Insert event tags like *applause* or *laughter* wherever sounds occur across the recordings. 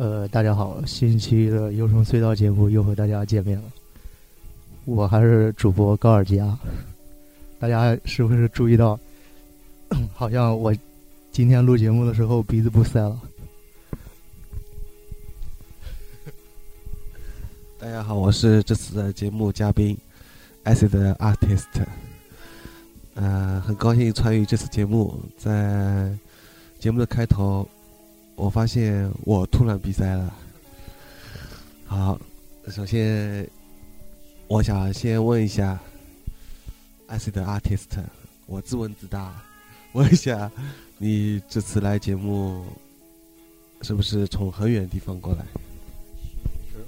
呃，大家好，新一期的优声隧道节目又和大家见面了。我还是主播高尔基啊，大家是不是注意到，*clears throat* 好像我今天录节目的时候鼻子不塞了？大家好，我是这次的节目嘉宾，Acid Artist。呃，很高兴参与这次节目。在节目的开头，我发现我突然鼻塞了。好，首先我想先问一下，Acid Artist，我自问自答，问一下，你这次来节目是不是从很远的地方过来？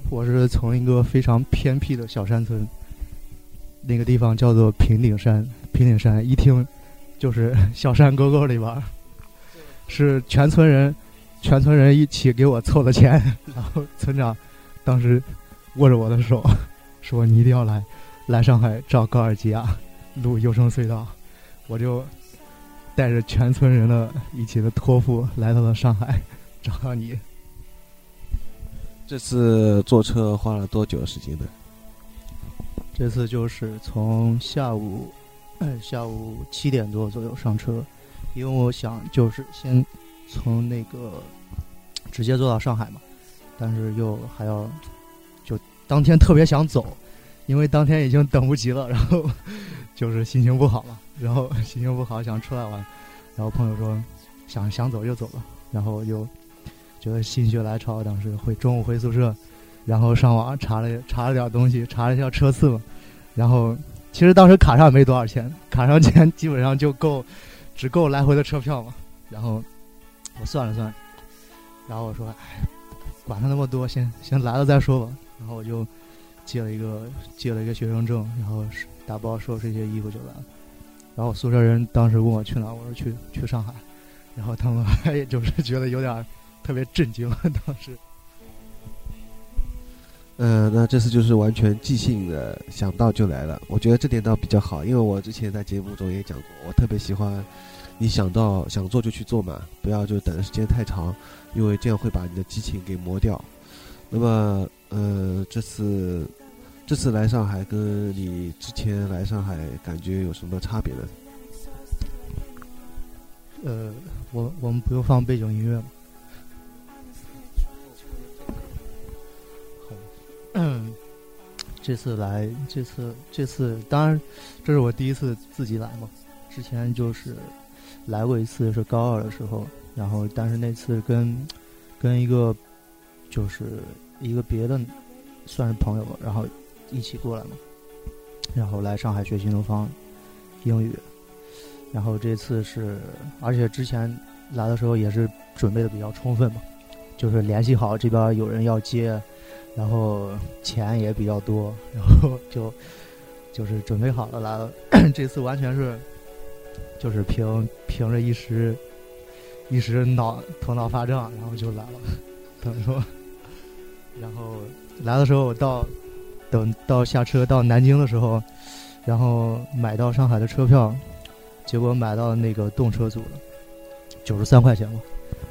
我是从一个非常偏僻的小山村，那个地方叫做平顶山。平顶山一听，就是小山沟沟里边儿，是全村人，全村人一起给我凑的钱。*laughs* 然后村长当时握着我的手，*laughs* 说：“你一定要来，来上海找高尔基亚录优生隧道。”我就带着全村人的一起的托付来到了上海，找到你。这次坐车花了多久时间呢？这次就是从下午。下午七点多左右上车，因为我想就是先从那个直接坐到上海嘛，但是又还要就当天特别想走，因为当天已经等不及了，然后 *laughs* 就是心情不好嘛，然后心情不好想出来玩，然后朋友说想想走就走了，然后又觉得心血来潮，当时回中午回宿舍，然后上网查了查了点东西，查了一下车次嘛，然后。其实当时卡上没多少钱，卡上钱基本上就够，只够来回的车票嘛。然后我算了算，然后我说：“哎，管他那么多，先先来了再说吧。”然后我就借了一个借了一个学生证，然后打包收拾一些衣服就来了。然后宿舍人当时问我去哪，我说去去上海。然后他们 *laughs* 还就是觉得有点特别震惊，当时。嗯，那这次就是完全即兴的，想到就来了。我觉得这点倒比较好，因为我之前在节目中也讲过，我特别喜欢你想到想做就去做嘛，不要就等的时间太长，因为这样会把你的激情给磨掉。那么，呃，这次这次来上海跟你之前来上海感觉有什么差别呢？呃，我我们不用放背景音乐吗？嗯，*clears throat* 这次来，这次这次当然，这是我第一次自己来嘛。之前就是来过一次，是高二的时候，然后但是那次跟跟一个就是一个别的算是朋友，然后一起过来嘛，然后来上海学新东方英语。然后这次是，而且之前来的时候也是准备的比较充分嘛，就是联系好这边有人要接。然后钱也比较多，然后就就是准备好了来了。*coughs* 这次完全是就是凭凭着一时一时脑头脑发胀，然后就来了。等于说，*laughs* 然后来的时候到等到下车到南京的时候，然后买到上海的车票，结果买到那个动车组了九十三块钱嘛，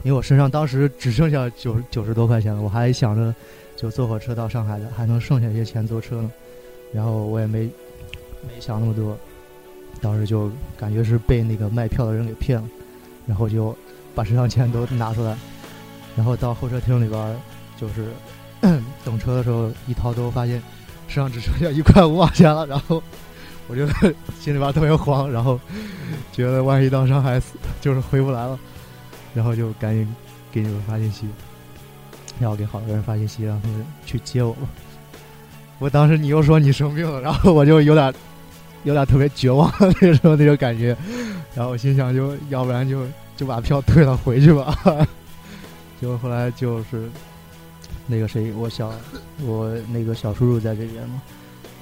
因为我身上当时只剩下九九十多块钱了，我还想着。就坐火车到上海的，还能剩下一些钱坐车呢。然后我也没没想那么多，当时就感觉是被那个卖票的人给骗了，然后就把身上钱都拿出来，然后到候车厅里边就是 *coughs* 等车的时候一掏兜，发现身上只剩下一块五毛钱了。然后我就 *laughs* 心里边特别慌，然后觉得万一到上海就是回不来了，然后就赶紧给你们发信息。然后给好多人发信息，让他们去接我。*laughs* 我当时你又说你生病了，然后我就有点，有点特别绝望那时候那种感觉。*laughs* 然后我心想，就要不然就就把票退了回去吧。*laughs* 结果后来就是那个谁，我小我那个小叔叔在这边嘛，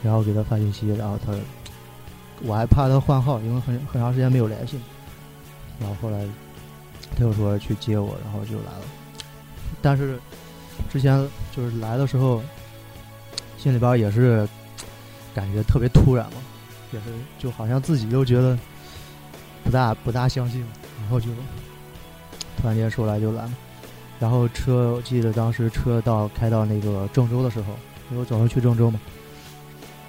然后给他发信息，然后他我还怕他换号，因为很很长时间没有联系。然后后来他又说去接我，然后就来了。但是。之前就是来的时候，心里边也是感觉特别突然嘛，也是就好像自己都觉得不大不大相信，然后就突然间说来就来了，然后车我记得当时车到开到那个郑州的时候，因为我总是去郑州嘛，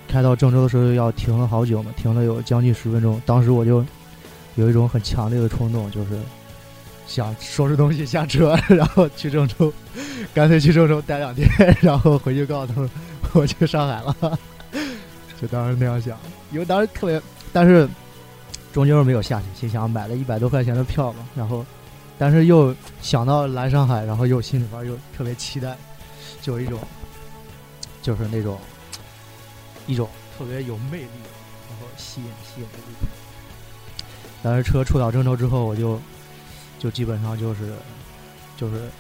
开到郑州的时候要停了好久嘛，停了有将近十分钟。当时我就有一种很强烈的冲动，就是想收拾东西下车，*laughs* 然后去郑州，干脆去郑州待两天，然后回去告诉他们 *laughs* 我去上海了。*laughs* 就当时那样想，因为当时特别，但是终究是没有下去，心想买了一百多块钱的票嘛，然后。但是又想到来上海，然后又心里边又特别期待，就有一种，就是那种一种特别有魅力，然后吸引吸引的地方。但是车出到郑州之后，我就就基本上就是就是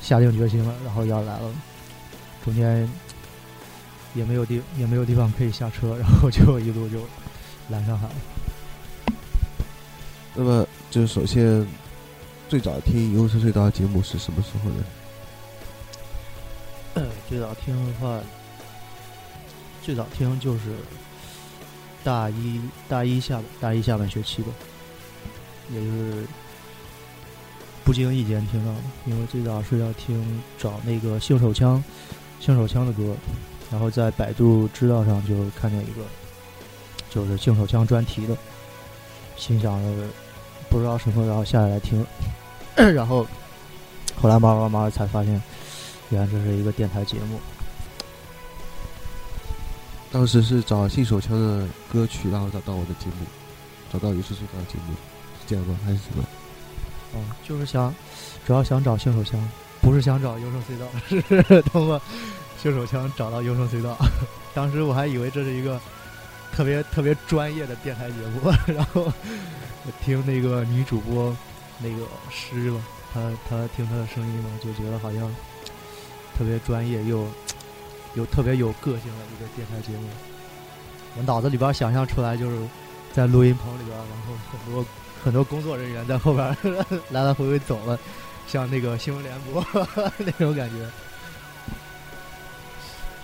下定决心了，然后要来了。中间也没有地也没有地方可以下车，*laughs* 然后就一路就来上海了。那么，就首先。最早听《幽深隧道》节目是什么时候呢？最早听的话，最早听就是大一大一下大一下半学期吧，也就是不经意间听到的。因为最早是要听找那个性手枪、性手枪的歌，然后在百度知道上就看见一个就是性手枪专题的，心想着。不知道什么，然后下来听，*coughs* 然后后来慢慢慢慢才发现，原来这是一个电台节目。当时是找信手枪的歌曲，然后找到我的节目，找到有声隧道的节目，是这样吗？还是什么？哦，就是想，主要想找信手枪，不是想找优声隧道，*laughs* 是通过信手枪找到优声隧道。*laughs* 当时我还以为这是一个特别特别专业的电台节目，*laughs* 然后。听那个女主播那个诗了，她她听她的声音嘛，就觉得好像特别专业又又特别有个性的一个电台节目。我脑子里边想象出来就是在录音棚里边，然后很多很多工作人员在后边 *laughs* 来来回回走了，像那个新闻联播那种感觉。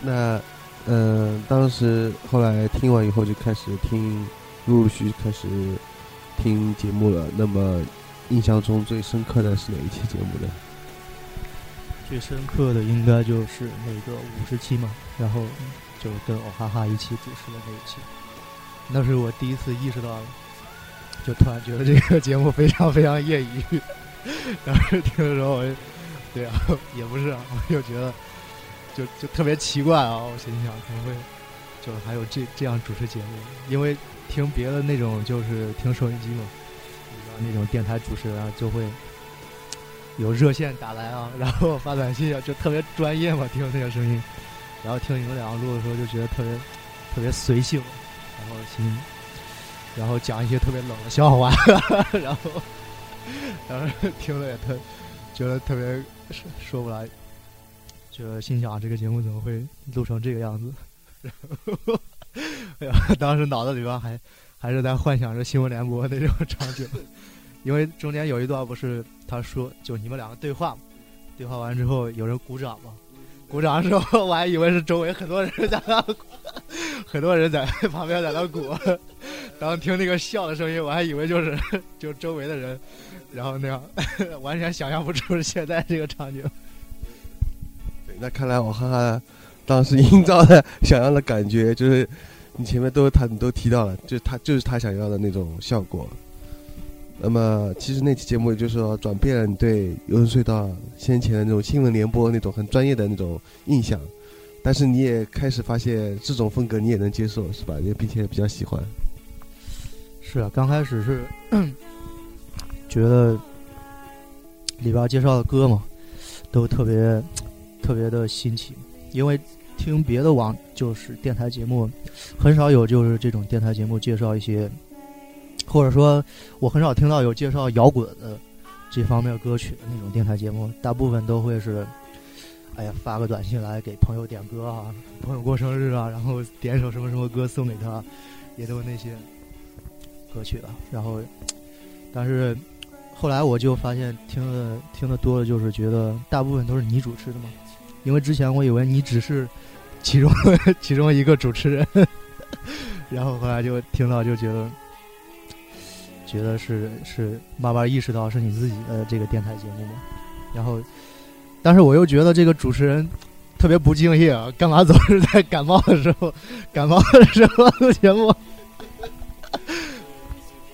那嗯，当时后来听完以后就开始听，陆陆续开始。听节目了，那么印象中最深刻的是哪一期节目呢？最深刻的应该就是那个五十期嘛，然后就跟欧哈哈一起主持的那一期，那是我第一次意识到，就突然觉得这个节目非常非常业余。*laughs* 当时听的时候，对啊，也不是，啊，我就觉得就就特别奇怪啊，我心想怎么会就还有这这样主持节目，因为。听别的那种就是听收音机嘛，那种电台主持人啊就会有热线打来啊，然后发短信啊，就特别专业嘛，听那个声音。然后听你们两个录的时候，就觉得特别特别随性，然后心，然后讲一些特别冷的笑话，*laughs* 然后然后听了也特觉得特别说不来，就心想这个节目怎么会录成这个样子，然后。哎呀，当时脑子里边还还是在幻想着新闻联播那种场景，*laughs* 因为中间有一段不是他说就你们两个对话，对话完之后有人鼓掌嘛，鼓掌的时候我还以为是周围很多人在那，*laughs* 很多人在旁边在那鼓，当听那个笑的声音，我还以为就是 *laughs* 就周围的人，然后那样完全想象不出现在这个场景。那看来我哈哈。当时 *laughs* 营造的想要的感觉，就是你前面都他你都提到了，就他就是他想要的那种效果。那么其实那期节目就是说转变了你对游轮隧道先前的那种新闻联播那种很专业的那种印象，但是你也开始发现这种风格你也能接受是吧？也并且比较喜欢。是啊，刚开始是觉得里边介绍的歌嘛，都特别特别的新奇。因为听别的网就是电台节目，很少有就是这种电台节目介绍一些，或者说我很少听到有介绍摇滚的这方面歌曲的那种电台节目，大部分都会是，哎呀发个短信来给朋友点歌啊，朋友过生日啊，然后点首什么什么歌送给他，也都是那些歌曲了。然后，但是后来我就发现听的听的多了，就是觉得大部分都是你主持的嘛。因为之前我以为你只是其中 *laughs* 其中一个主持人，*laughs* 然后后来就听到就觉得觉得是是慢慢意识到是你自己的这个电台节目嘛，然后但是我又觉得这个主持人特别不敬业啊，干嘛总是在感冒的时候、*laughs* 感冒的时候录节目？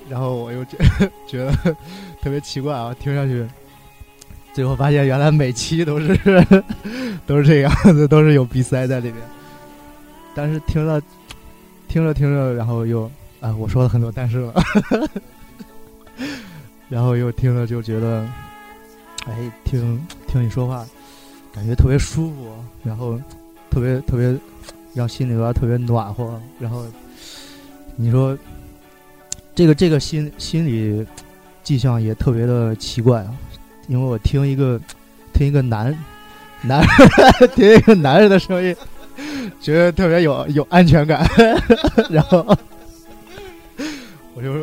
然后我又觉觉得特别奇怪啊，听上去，最后发现原来每期都是 *laughs* 都是这样子，都是有鼻塞在里面。但是听了听着听着，然后又啊，我说了很多但是了，*laughs* 然后又听了就觉得，哎，听听你说话，感觉特别舒服，然后特别特别让心里边特别暖和，然后你说。这个这个心心理迹象也特别的奇怪啊，因为我听一个听一个男男 *laughs* 听一个男人的声音，觉得特别有有安全感，*laughs* 然后我就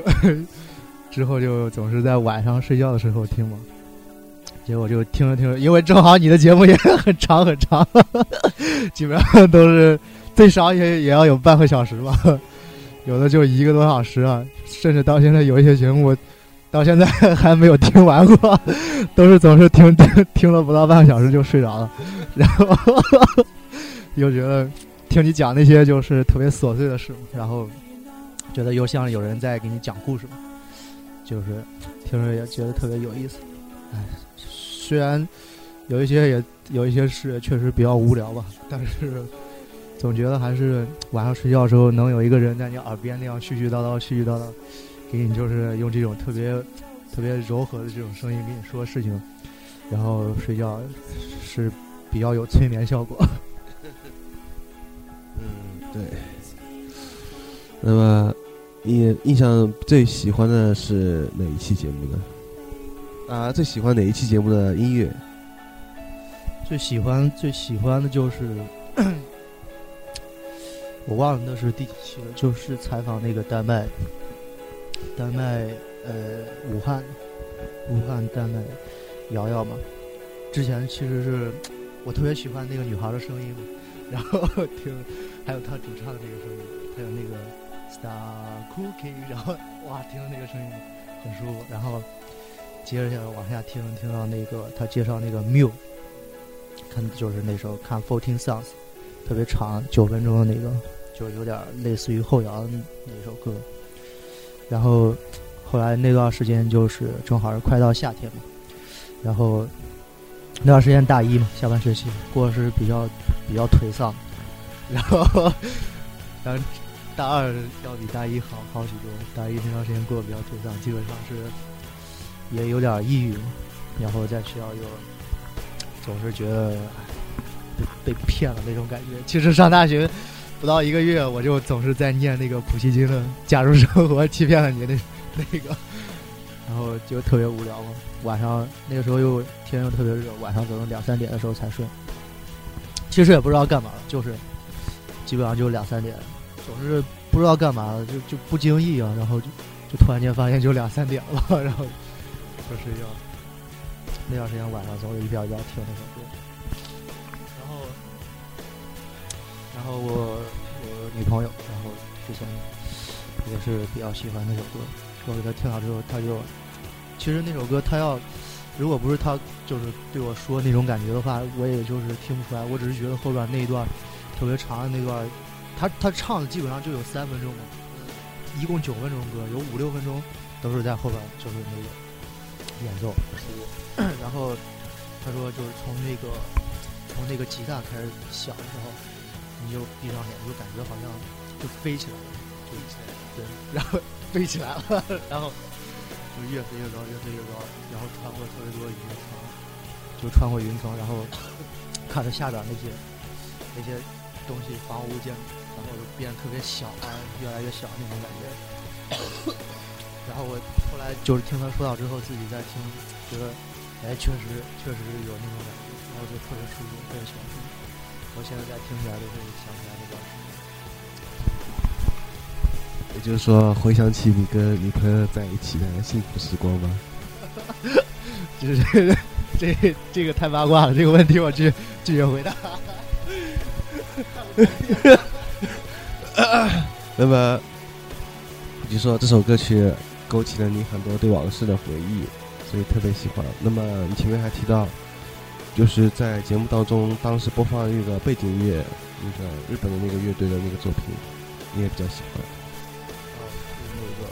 *laughs* 之后就总是在晚上睡觉的时候听嘛，结果就听着听着，因为正好你的节目也很长很长，基本上都是最少也也要有半个小时吧。有的就一个多小时啊，甚至到现在有一些节目，到现在 *laughs* 还没有听完过，都是总是听听听了不到半个小时就睡着了，然后 *laughs* 又觉得听你讲那些就是特别琐碎的事，然后觉得又像有人在给你讲故事，就是听着也觉得特别有意思。哎，虽然有一些也有一些事确实比较无聊吧，但是。总觉得还是晚上睡觉的时候能有一个人在你耳边那样絮絮叨叨、絮絮叨叨，给你就是用这种特别特别柔和的这种声音跟你说事情，然后睡觉是比较有催眠效果。*laughs* 嗯，对。那么你印象最喜欢的是哪一期节目呢？啊，最喜欢哪一期节目的音乐？最喜欢最喜欢的就是。*coughs* 我忘了那是第几期了，就是采访那个丹麦，丹麦呃武汉，武汉丹麦瑶瑶嘛。之前其实是我特别喜欢那个女孩的声音嘛，然后听还有她主唱的那个声音，还有那个 Star Cooking，然后哇，听到那个声音很舒服。然后接着往下听，听到那个他介绍那个 Miu 看就是那时候看 Fourteen Songs，特别长九分钟的那个。就有点类似于后摇的那首歌，然后后来那段时间就是正好是快到夏天嘛，然后那段时间大一嘛，下半学期过是比较比较颓丧，*laughs* 然后但大二要比大一好好许多，大一那段时间过得比较颓丧，基本上是也有点抑郁，然后在学校又总是觉得被被骗了那种感觉。其实上大学。不到一个月，我就总是在念那个普希金的《假如生活欺骗了你》那那个，然后就特别无聊嘛。晚上那个时候又天又特别热，晚上可能两三点的时候才睡。其实也不知道干嘛，就是基本上就两三点，总是不知道干嘛，就就不经意啊，然后就就突然间发现就两三点了，*laughs* 然后就睡觉。那段时间晚上总是一边一边听那首歌。然后我我女朋友，然后之前也是比较喜欢那首歌，我给她听了之后，她就其实那首歌她要如果不是她就是对我说那种感觉的话，我也就是听不出来。我只是觉得后边那一段特别长的那段，她她唱的基本上就有三分钟嘛，一共九分钟歌，有五六分钟都是在后边就是那个演奏。然后她说就是从那个从那个吉他开始响的时候。你就闭上眼，就感觉好像就飞起来了，就对，然后飞起来了，*laughs* *laughs* *laughs* 然后就越飞越高，越飞越高，然后穿过特别多云层，就穿过云层，然后看着下边那些那些东西，房屋建筑，然后就变得特别小，越来越小那种感觉。然后我后来就是听他说到之后，自己在听，觉得哎，确实确实有那种感觉，然后就特别舒服，特别喜欢听。我现在在听起来都会想起来那段时间，也就是说，回想起你跟女朋友在一起的幸福时光吗？*laughs* 就是这这个太八卦了，这个问题我拒拒绝回答。*laughs* 那么，就说这首歌曲勾起了你很多对往事的回忆，所以特别喜欢。那么你前面还提到。就是在节目当中，当时播放那个背景音乐，那个日本的那个乐队的那个作品，你也比较喜欢。啊，是那个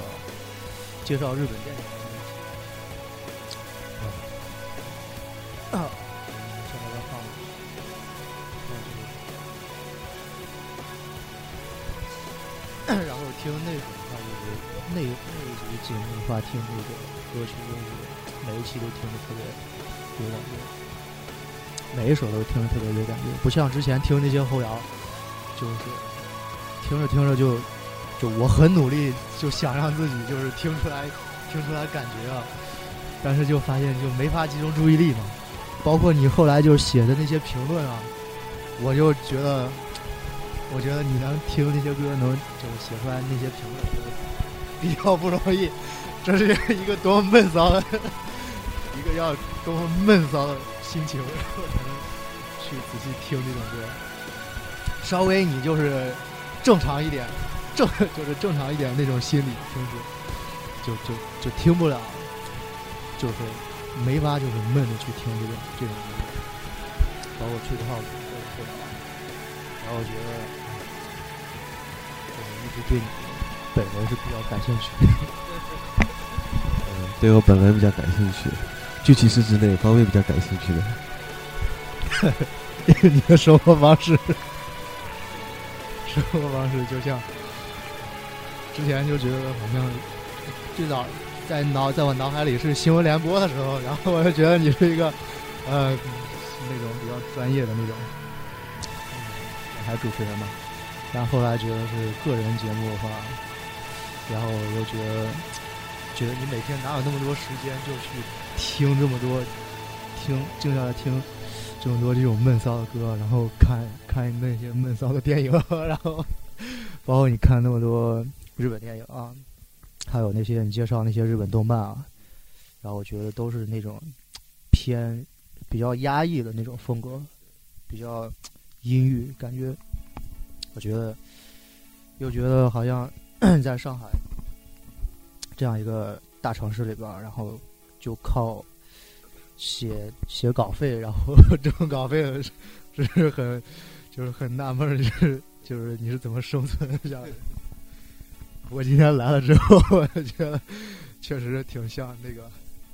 介绍日本电影。啊，现在在放。然后听那种的话，就是那那一集节目的话，听那个歌曲就是每一期都听的特别有感觉，每一首都听着特别有感觉，不像之前听那些后摇，就是听着听着就就我很努力，就想让自己就是听出来听出来感觉啊，但是就发现就没法集中注意力嘛。包括你后来就是写的那些评论啊，我就觉得，我觉得你能听那些歌，能就是写出来那些评论，比较不容易。这是一个多么闷骚的，一个要多么闷骚的心情，然后才能去仔细听这种歌。稍微你就是正常一点，正 *laughs* 就是正常一点那种心理，平时就就就听不了，就是没法就是闷着去听这种这种音乐，包括吹号鼓或者后摇，然后我觉得我一直对你本人是比较感兴趣。*laughs* 嗯，对我本人比较感兴趣，具体是指哪方面比较感兴趣的？因 *laughs* 为你的生活方式，生活方式就像之前就觉得好像最早在脑在我脑海里是新闻联播的时候，然后我就觉得你是一个呃那种比较专业的那种嗯台主持人嘛，但后来觉得是个人节目的话，然后我又觉得觉得你每天哪有那么多时间就去听这么多听静下来听。这么多这种闷骚的歌，然后看看那些闷骚的电影，*laughs* 然后包括你看那么多日本电影啊，还有那些你介绍那些日本动漫啊，然后我觉得都是那种偏比较压抑的那种风格，比较阴郁，感觉我觉得又觉得好像在上海这样一个大城市里边儿，然后就靠。写写稿费，然后 *laughs* 挣稿费是是很就是很纳闷，就是就是你是怎么生存下来的？我今天来了之后，我就觉得确实挺像那个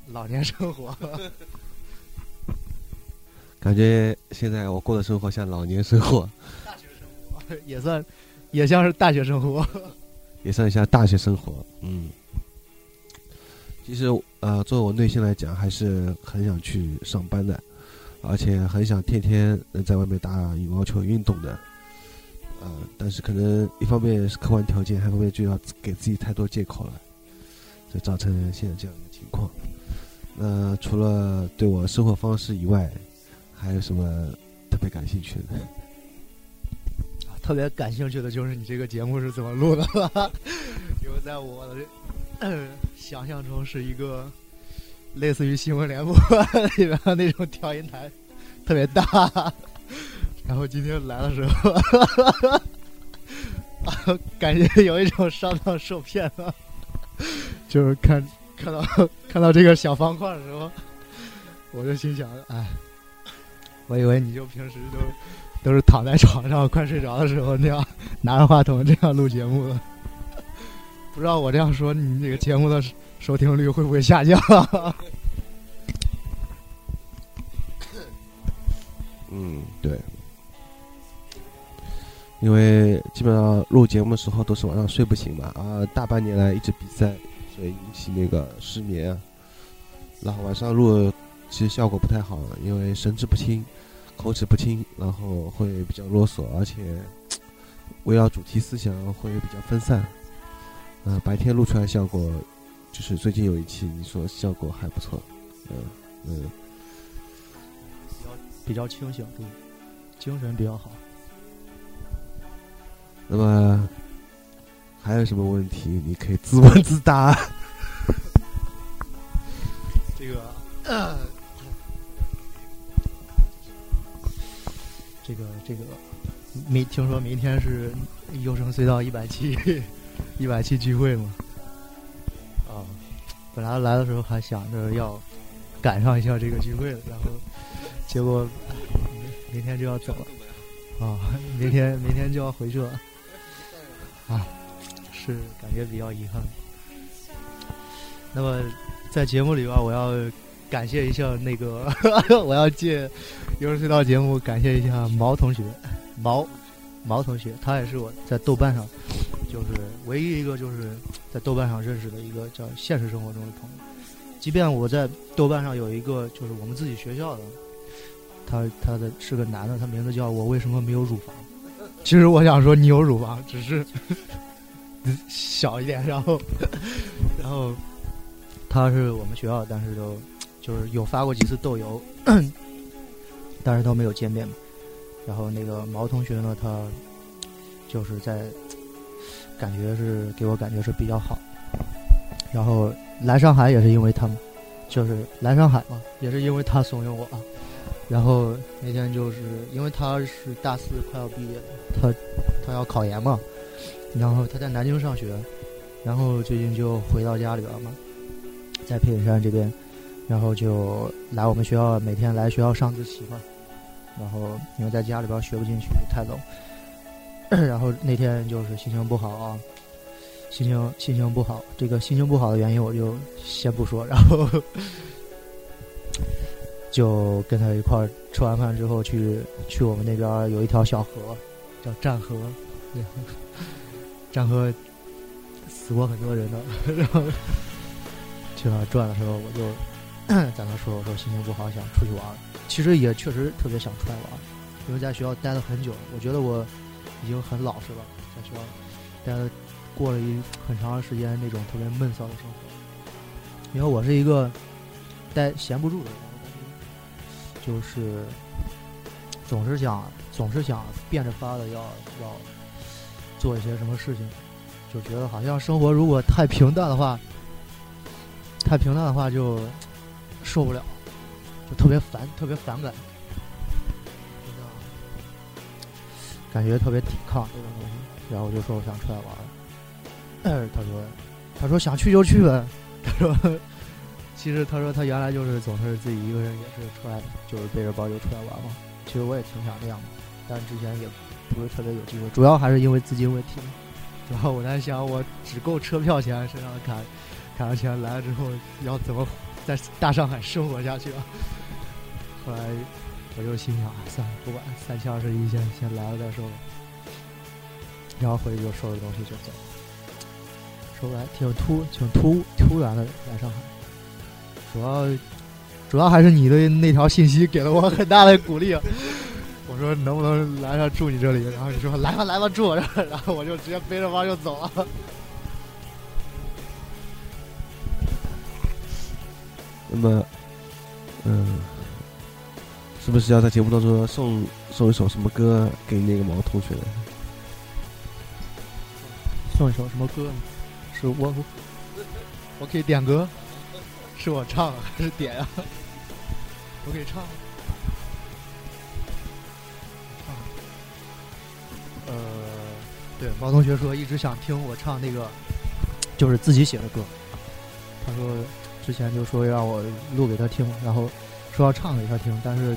老年生活。*laughs* 感觉现在我过的生活像老年生活，大学生活 *laughs* 也算也像是大学生活，也算像大学生活。嗯，其实呃，作为我内心来讲，还是很想去上班的，而且很想天天能在外面打羽毛球运动的。呃，但是可能一方面是客观条件，还一方面就要给自己太多借口了，就造成现在这样的情况。那除了对我生活方式以外，还有什么特别感兴趣的？*laughs* 特别感兴趣的就是你这个节目是怎么录的了，*laughs* 因为在我、*laughs* 想象中是一个类似于新闻联播 *laughs* 里面的那种调音台，特别大。*laughs* 然后今天来的时候，感觉有一种上当受骗了，就是看看到看到这个小方块的时候，我就心想，哎，我以为你就平时都都是躺在床上快睡着的时候那样拿着话筒这样录节目的，不知道我这样说你这个节目的收听率会不会下降？*coughs* 嗯，对，因为基本上录节目的时候都是晚上睡不醒嘛，啊，大半年来一直比赛，所以引起那个失眠啊，然后晚上录其实效果不太好，因为神志不清，口齿不清，然后会比较啰嗦，而且 *tsk* 围绕主题思想会比较分散。嗯、白天录出来效果，就是最近有一期你说效果还不错，嗯嗯。比较比较清醒，对，精神比较好。那么还有什么问题？你可以自问自答。*laughs* 这个，呃、这个，这个，明听说明天是优胜隧道一百期，一百期聚会嘛？啊，本来来的时候还想着要赶上一下这个聚会的，然后结果明明天就要走了啊，明天明天就要回去了啊，是感觉比较遗憾。那么在节目里边，我要感谢一下那个，*laughs* 我要借有人隧道节目感谢一下毛同学，毛毛同学，他也是我在豆瓣上就是唯一一个就是在豆瓣上认识的一个叫现实生活中的朋友。即便我在豆瓣上有一个就是我们自己学校的，他他的是个男的，他名字叫我为什么没有乳房？其实我想说你有乳房，只是小一点，然后然后他是我们学校，但是就就是有发过几次豆油，但是都没有见面嘛。然后那个毛同学呢，他就是在感觉是给我感觉是比较好，然后。来上海也是因为他们，就是来上海嘛，也是因为他怂恿我。然后那天就是因为他是大四快要毕业了，他他要考研嘛，然后他在南京上学，然后最近就回到家里边嘛，在平顶山这边，然后就来我们学校，每天来学校上自习嘛。然后因为在家里边学不进去，太冷，*clears throat* 然后那天就是心情不好啊。心情心情不好，这个心情不好的原因我就先不说，然后 *laughs* 就跟他一块儿吃完饭之后去去我们那边有一条小河，叫战河，*laughs* 战河死过很多人的，*laughs* 然后去那转的时候，我就 *clears throat* 在那说我说心情不好，想出去玩，其实也确实特别想出来玩，因为在学校待了很久，我觉得我已经很老实了，在学校待了。过了一很长时间那种特别闷骚的生活，因为我是一个待闲不住的人，就是总是想总是想变着法的要要做一些什么事情，就觉得好像生活如果太平淡的话，太平淡的话就受不了，就特别烦，特别反感，感觉特别抵抗这种东西，然后我就说我想出来玩。嗯，*clears throat* 他说，他说想去就去呗。*laughs* 他说，其实他说他原来就是总是自己一个人，也是出来，就是背着包就出来玩嘛。其实我也挺想这样的，但之前也不是特别有机会，主要还是因为资金问题。*laughs* 主要我在想，我只够车票钱，身上卡卡上钱来了之后，要怎么在大上海生活下去啊？后来我就心想啊，算了，不管三七二十一，先先来了再说吧。然后回去就收拾东西就走。说来挺突，挺突突然的来上海，主要主要还是你的那条信息给了我很大的鼓励。我说能不能来上住你这里？然后你说来吧来吧住，然 *laughs* 后然后我就直接背着包就走了。那么，嗯，是不是要在节目当中送送一首什么歌给那个毛同学？送一首什么歌？是我，*laughs* 我可以点歌，是我唱还是点呀？*laughs* 我可以唱，唱。呃，对，毛同学说一直想听我唱那个，就是自己写的歌。他说之前就说让我录给他听，然后说要唱给他听，但是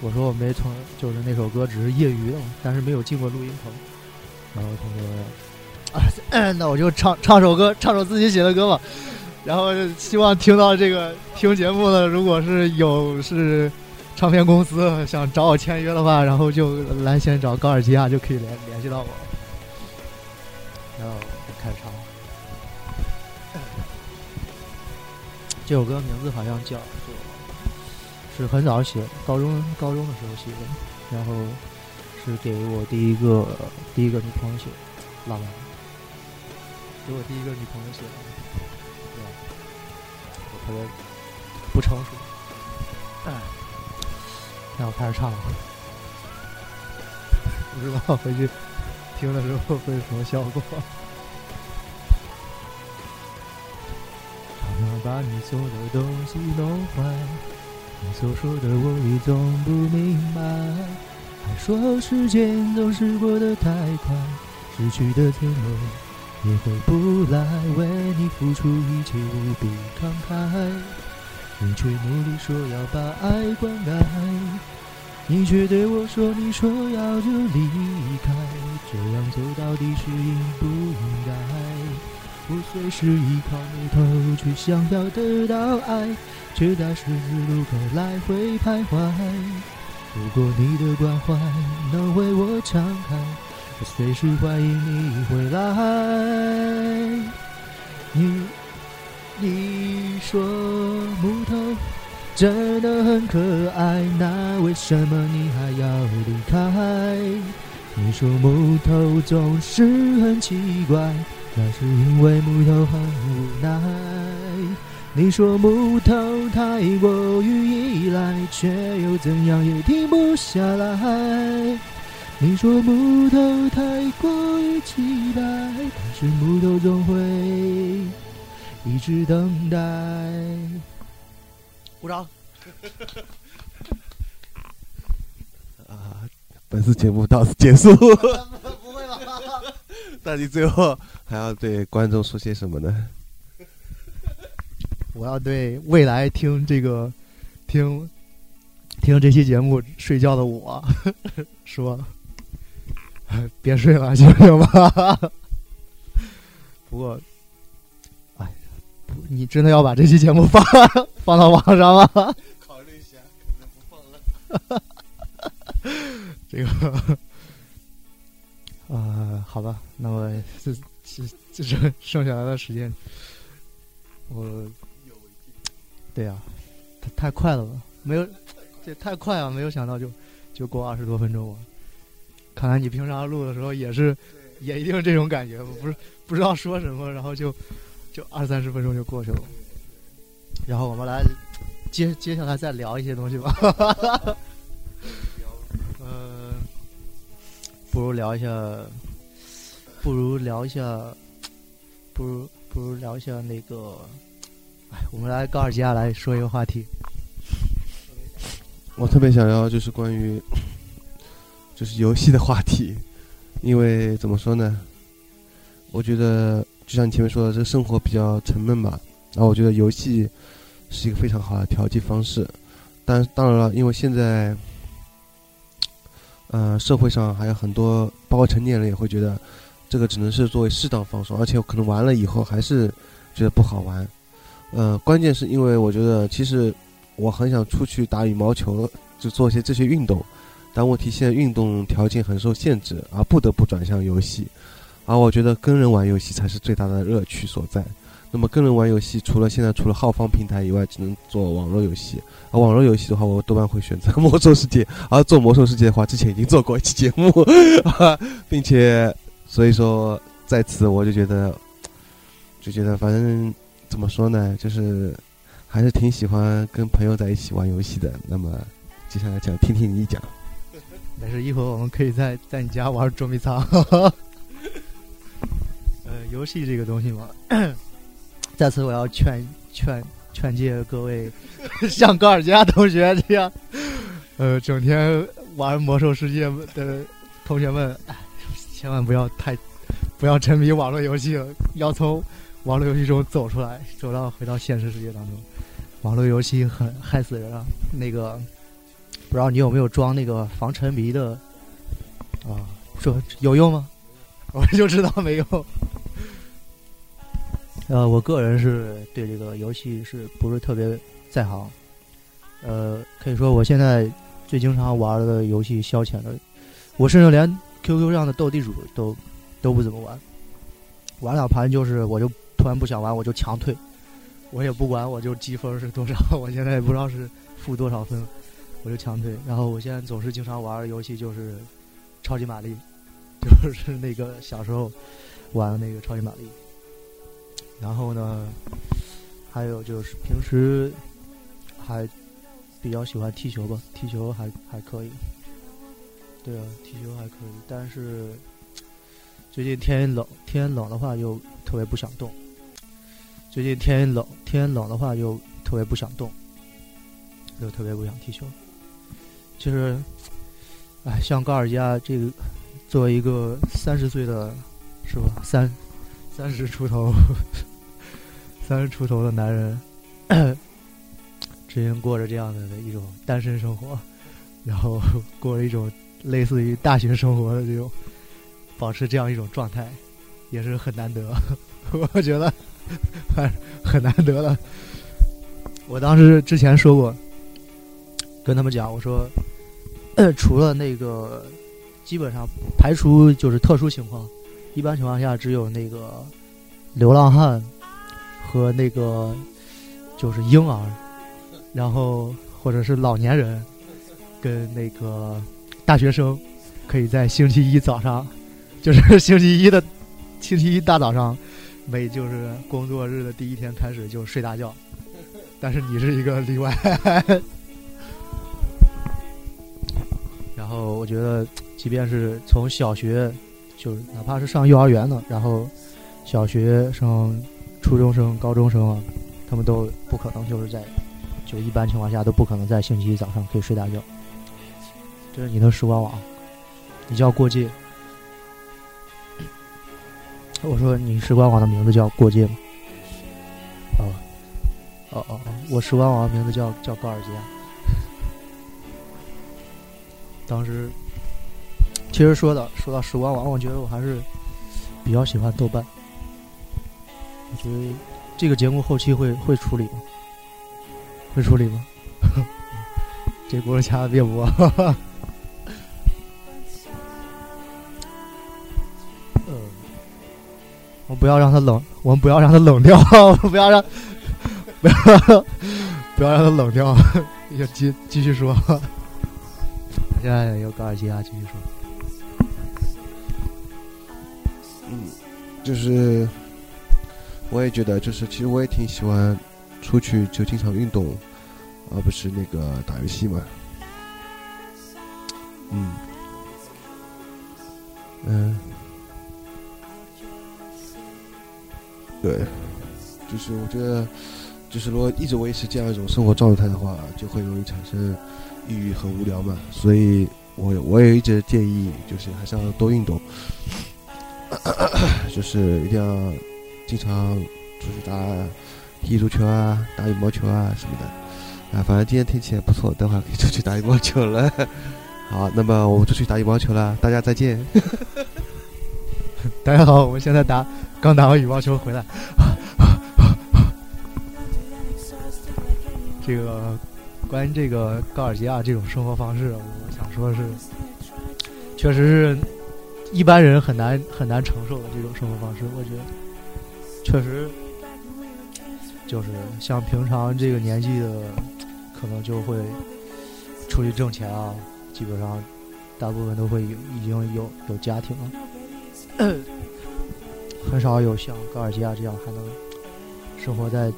我说我没从，就是那首歌只是业余的，但是没有进过录音棚。然后他说。啊，那我就唱唱首歌，唱首自己写的歌吧。然后希望听到这个听节目的，如果是有是唱片公司想找我签约的话，然后就来先找高尔基亚就可以联联系到我。然后开始唱。这首歌名字好像叫，是很早写，高中高中的时候写的，然后是给我第一个第一个女朋友写的，浪漫。给我第一个女朋友写的，对吧？我特别不成熟。哎那我开始唱了，*laughs* 不知道回去听的时候会有什么效果。*laughs* 常常把你所有的东西弄坏，你所说的我已总不明白。还说时间总是过得太快，失去的天诺。也回不来，为你付出一切无比慷慨。你却努力说要把爱灌溉，你却对我说你说要就离开，这样走到底是应不应该？我随时依靠木头，却想要得到爱，却在十字路口来回徘徊。如果你的关怀能为我敞开，我随时欢迎你回来。你你说木头真的很可爱，那为什么你还要离开？你说木头总是很奇怪，那是因为木头很无奈。你说木头太过于依赖，却又怎样也停不下来。你说木头太过于期待，但是木头总会一直等待。鼓掌。*laughs* 啊，本次节目到此结束。*laughs* 不会吧？*laughs* 那你最后还要对观众说些什么呢？*laughs* 我要对未来听这个听听这期节目睡觉的我 *laughs* 说，*laughs* 别睡了，行不行吧？不过，哎，你真的要把这期节目放放到网上吗？考虑一下，可能不放了。这个，啊，好吧，那么这 *laughs* 这这剩下来的时间，我，对呀、太太快了吧？没有，这太快了，没有想到就就过二十多分钟了。看来你平常录的时候也是，也一定是这种感觉，不是不知道说什么，然后就就二三十分钟就过去了。然后我们来接接下来再聊一些东西吧。嗯，*laughs* 不如聊一下，不如聊一下，不如不如聊一下那个，哎，我们来高尔基亚来说一个话题。我特别想要就是关于就是游戏的话题，因为怎么说呢？我觉得就像你前面说的，这个生活比较沉闷吧，然后我觉得游戏是一个非常好的调剂方式。但当然了，因为现在，呃，社会上还有很多，包括成年人也会觉得这个只能是作为适当放松，而且可能玩了以后还是觉得不好玩。呃，关键是因为我觉得其实我很想出去打羽毛球，就做一些这些运动，但问题现在运动条件很受限制，而不得不转向游戏。而我觉得跟人玩游戏才是最大的乐趣所在。那么跟人玩游戏，除了现在除了浩方平台以外，只能做网络游戏。而网络游戏的话，我多半会选择魔兽世界。而做魔兽世界的话，之前已经做过一期节目，*laughs* 并且所以说在此我就觉得，就觉得反正怎么说呢，就是还是挺喜欢跟朋友在一起玩游戏的。那么接下来讲，听听你讲。没事，一会儿我们可以在在你家玩捉迷藏。呃，游戏这个东西嘛，*coughs* 在此我要劝劝劝诫各位 *laughs* 像高尔基亚同学这样，呃，整天玩魔兽世界的同学们，千万不要太不要沉迷网络游戏，要从网络游戏中走出来，走到回到现实世界当中。网络游戏很害死人啊！那个不知道你有没有装那个防沉迷的啊？说有用吗？我就知道没用。呃，我个人是对这个游戏是不是特别在行？呃，可以说我现在最经常玩的游戏消遣的，我甚至连 QQ 上的斗地主都都不怎么玩，玩两盘就是我就突然不想玩，我就强退，我也不管我就积分是多少，*laughs* 我现在也不知道是负多少分，我就强退。然后我现在总是经常玩的游戏就是超级玛丽，就是那个小时候玩的那个超级玛丽。然后呢，还有就是平时还比较喜欢踢球吧，踢球还还可以。对啊，踢球还可以，但是最近天冷，天冷的话就特别不想动。最近天冷，天冷的话就特别不想动，就特别不想踢球。其实，哎，像高尔基亚这个作为一个三十岁的，是吧？三三十出头，三十出头的男人，*coughs* 之前过着这样的一种单身生活，然后过了一种类似于大学生活的这种，保持这样一种状态，也是很难得，*laughs* 我觉得很很难得了。我当时之前说过，跟他们讲，我说，除了那个，基本上排除就是特殊情况，一般情况下只有那个流浪汉和那个就是婴儿，然后或者是老年人跟那个大学生，可以在星期一早上，*laughs* 就是星期一的星期一大早上，每就是工作日的第一天开始就睡大觉。但是你是一个例外，*laughs* 然后我觉得，即便是从小学，就是哪怕是上幼儿园的，然后小学生、初中生、高中生啊，他们都不可能就是在，就一般情况下都不可能在星期一早上可以睡大觉。这是你的时光网，你叫过界。我说你时光网的名字叫过界吗？哦哦哦！我时光网的名字叫叫高尔基。*laughs* 当时，其实说到说到时光网，我觉得我还是比较喜欢豆瓣。我觉得这个节目后期会会处理吗？会处理吗？*laughs* 这不是掐的别播。我们不要让它冷，我们不要让它冷掉，不要让。不要不要让他冷掉，要继继续说。现在有高尔基亚继续说。嗯，就是我也觉得，就是其实我也挺喜欢出去就经常运动，而不是那个打游戏嘛。嗯嗯，对，就是我觉得。就是如果一直维持这样一种生活状态的话，就会容易产生抑郁和无聊嘛。所以，我我也一直建议，就是还是要多运动，*clears throat* 就是一定要经常出去打踢足球啊，打羽毛球啊什么的。啊，反正今天天气也不错，等会儿可以出去打羽毛球了。*laughs* 好，那么我们出去打羽毛球了，大家再见。*laughs* 大家好，我们现在打刚打完羽毛球回来。这个关于这个高尔基亚这种生活方式，我想说是，确实是一般人很难很难承受的这种生活方式。我觉得确实就是像平常这个年纪的，可能就会出去挣钱啊，基本上大部分都会有已经有有家庭了，*clears throat* 很少有像高尔基亚这样还能生活在。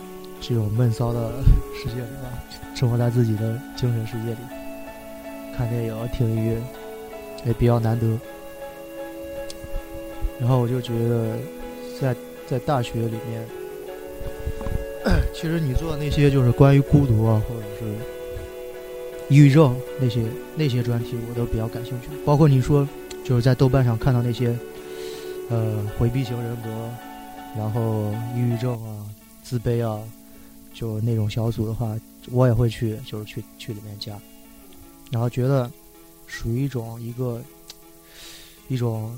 这种闷骚的世界里吧，*laughs* 生活在自己的精神世界里，看电影、听音乐也比较难得。然后我就觉得，在在大学里面，*coughs* 其实你做的那些就是关于孤独啊，或者是抑郁症那些那些专题，我都比较感兴趣。包括你说就是在豆瓣上看到那些，呃，回避型人格，然后抑郁症啊、自卑啊。就那种小组的话，我也会去，就是去去里面加，然后觉得属于一种一个一种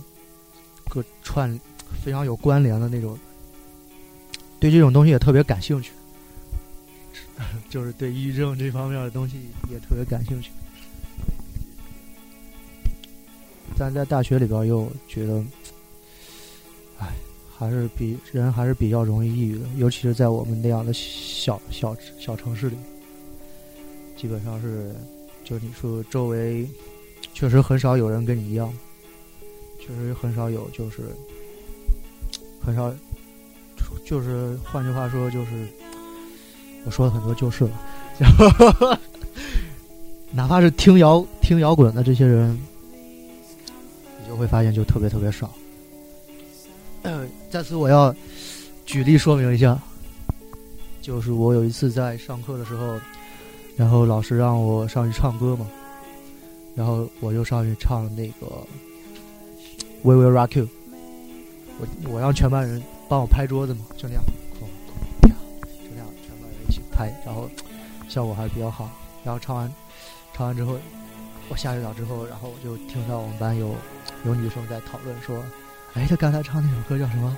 个串非常有关联的那种，对这种东西也特别感兴趣，就是对抑郁症这方面的东西也特别感兴趣，但在大学里边又觉得。还是比人还是比较容易抑郁的，尤其是在我们那样的小小小城市里，基本上是，就你说周围确实很少有人跟你一样，确实很少有，就是很少，就是换句话说，就是我说了很多就是了，然后 *laughs* 哪怕是听摇听摇滚的这些人，你就会发现就特别特别少。在此，我要举例说明一下，就是我有一次在上课的时候，然后老师让我上去唱歌嘛，然后我就上去唱那个《We Will Rock You》，我我让全班人帮我拍桌子嘛，就那样，就那样全班人一起拍，然后效果还是比较好。然后唱完唱完之后，我下水澡之后，然后我就听到我们班有有女生在讨论说：“哎，他刚才唱那首歌叫什么？”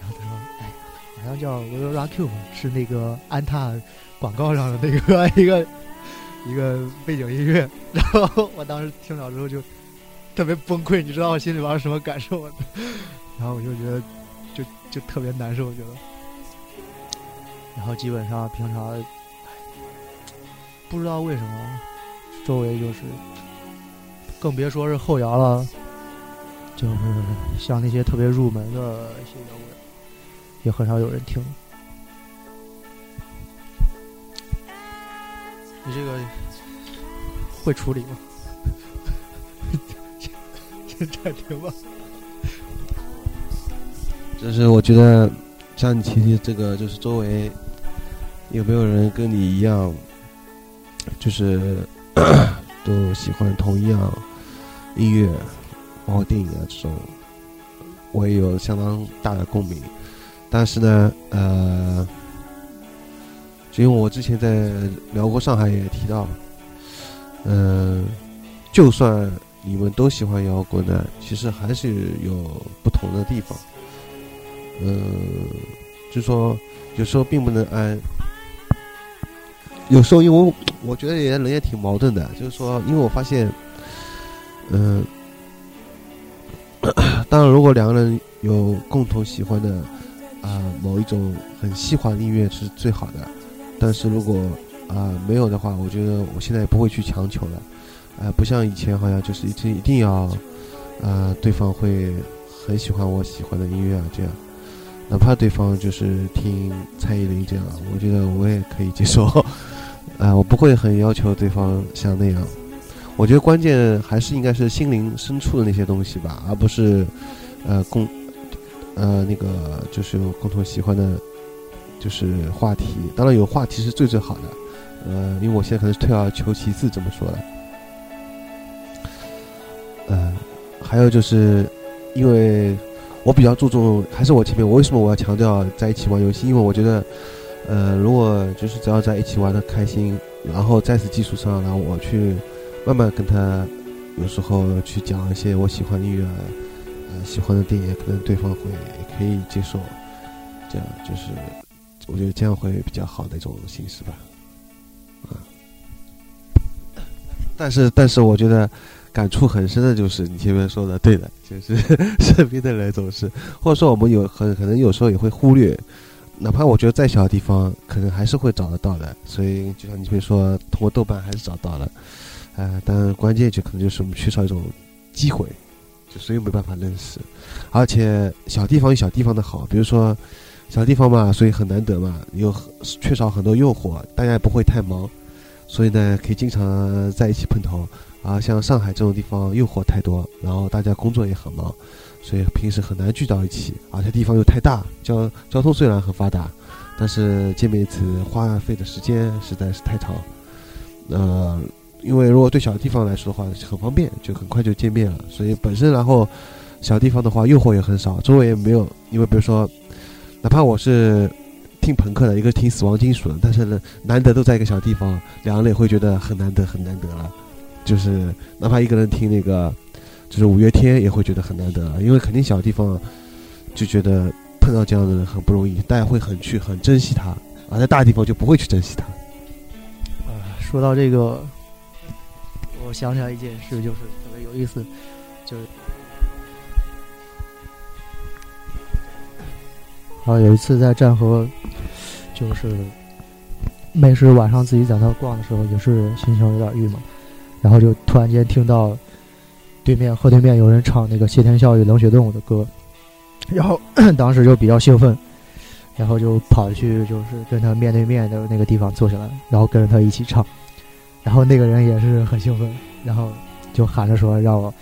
然后他说：“哎，好像叫《Will Rock You》，是那个安踏广告上的那个一个 *laughs* 一个背景音乐。”然后我当时听了之后就特别崩溃，你知道我心里边什么感受吗？*laughs* 然后我就觉得就就特别难受，觉得。然后基本上平常，不知道为什么，周围就是，更别说是后摇了，就是像那些特别入门的一些摇滚，也很少有人听。你这个会处理吗？先 *laughs* 暂停吧。就是我觉得，像你提提这个，就是周围有没有人跟你一样，就是 *coughs* 都喜欢同一样音乐，包括电影啊这种，我也有相当大的共鸣。但是呢，呃，就因为我之前在聊过上海也提到，嗯、就算你们都喜欢摇滚呢，其实还是有不同的地方。嗯，就说有时候并不能安，有时候因为我我觉得也人也挺矛盾的，就是说，因为我发现，嗯，*coughs* 当然如果两个人有共同喜欢的啊、某一种很细化的音乐是最好的，但是如果啊、没有的话，我觉得我现在也不会去强求了，啊、不像以前好像就是一定一定要，啊，对方会很喜欢我喜欢的音乐啊这样。哪怕对方就是听蔡依林这样，我觉得我也可以接受，*laughs* 啊、我不会很要求对方像那样。我觉得关键还是应该是心灵深处的那些东西吧，而不是，呃，共，呃，那个就是有共同喜欢的，就是话题。当然有话题是最最好的，呃，因为我现在可能是退而求其次这么说的。呃，还有就是因为。我比较注重，还是我前面，我为什么我要强调在一起玩游戏？因为我觉得，呃，如果就是只要在一起玩的开心，然后在此基础上，然后我去慢慢跟他，有时候去讲一些我喜欢的音乐，呃，喜欢的电影，可能对方会可以接受，这样就是我觉得这样会比较好的一种形式吧，啊。但是，但是我觉得。感触很深的就是你前面说的，对的，就是 *laughs* 身边的人总是，或者说我们有很可能有时候也会忽略，哪怕我觉得再小的地方，可能还是会找得到的。所以就像你前面说，通过豆瓣还是找到了，呃，但关键就可能就是我们缺少一种机会，就所以没办法认识。而且小地方有小地方的好，比如说小地方嘛，所以很难得嘛，有缺少很多诱惑，大家也不会太忙，所以呢，可以经常在一起碰头。啊，像上海这种地方诱惑太多，然后大家工作也很忙，所以平时很难聚到一起。而且地方又太大，交交通虽然很发达，但是见面一次花费的时间实在是太长。呃，因为如果对小地方来说的话，很方便，就很快就见面了。所以本身然后小地方的话，诱惑也很少，周围也没有。因为比如说，哪怕我是听朋克的，一个听死亡金属的，但是呢，难得都在一个小地方，两个人也会觉得很难得，很难得了。就是哪怕一个人听那个，就是五月天也会觉得很难得，因为肯定小地方就觉得碰到这样的人很不容易，大家会很去很珍惜他，而在大地方就不会去珍惜他。啊，说到这个，我想起来一件事，就是特别有意思，就是啊，有一次在战河，就是每次晚上自己在那逛的时候，也是心情有点郁闷。然后就突然间听到对面河对面有人唱那个谢天笑与冷血动物的歌，然后 *clears throat* 当时就比较兴奋，然后就跑去就是跟他面对面的那个地方坐下来，然后跟着他一起唱，然后那个人也是很兴奋，然后就喊着说让我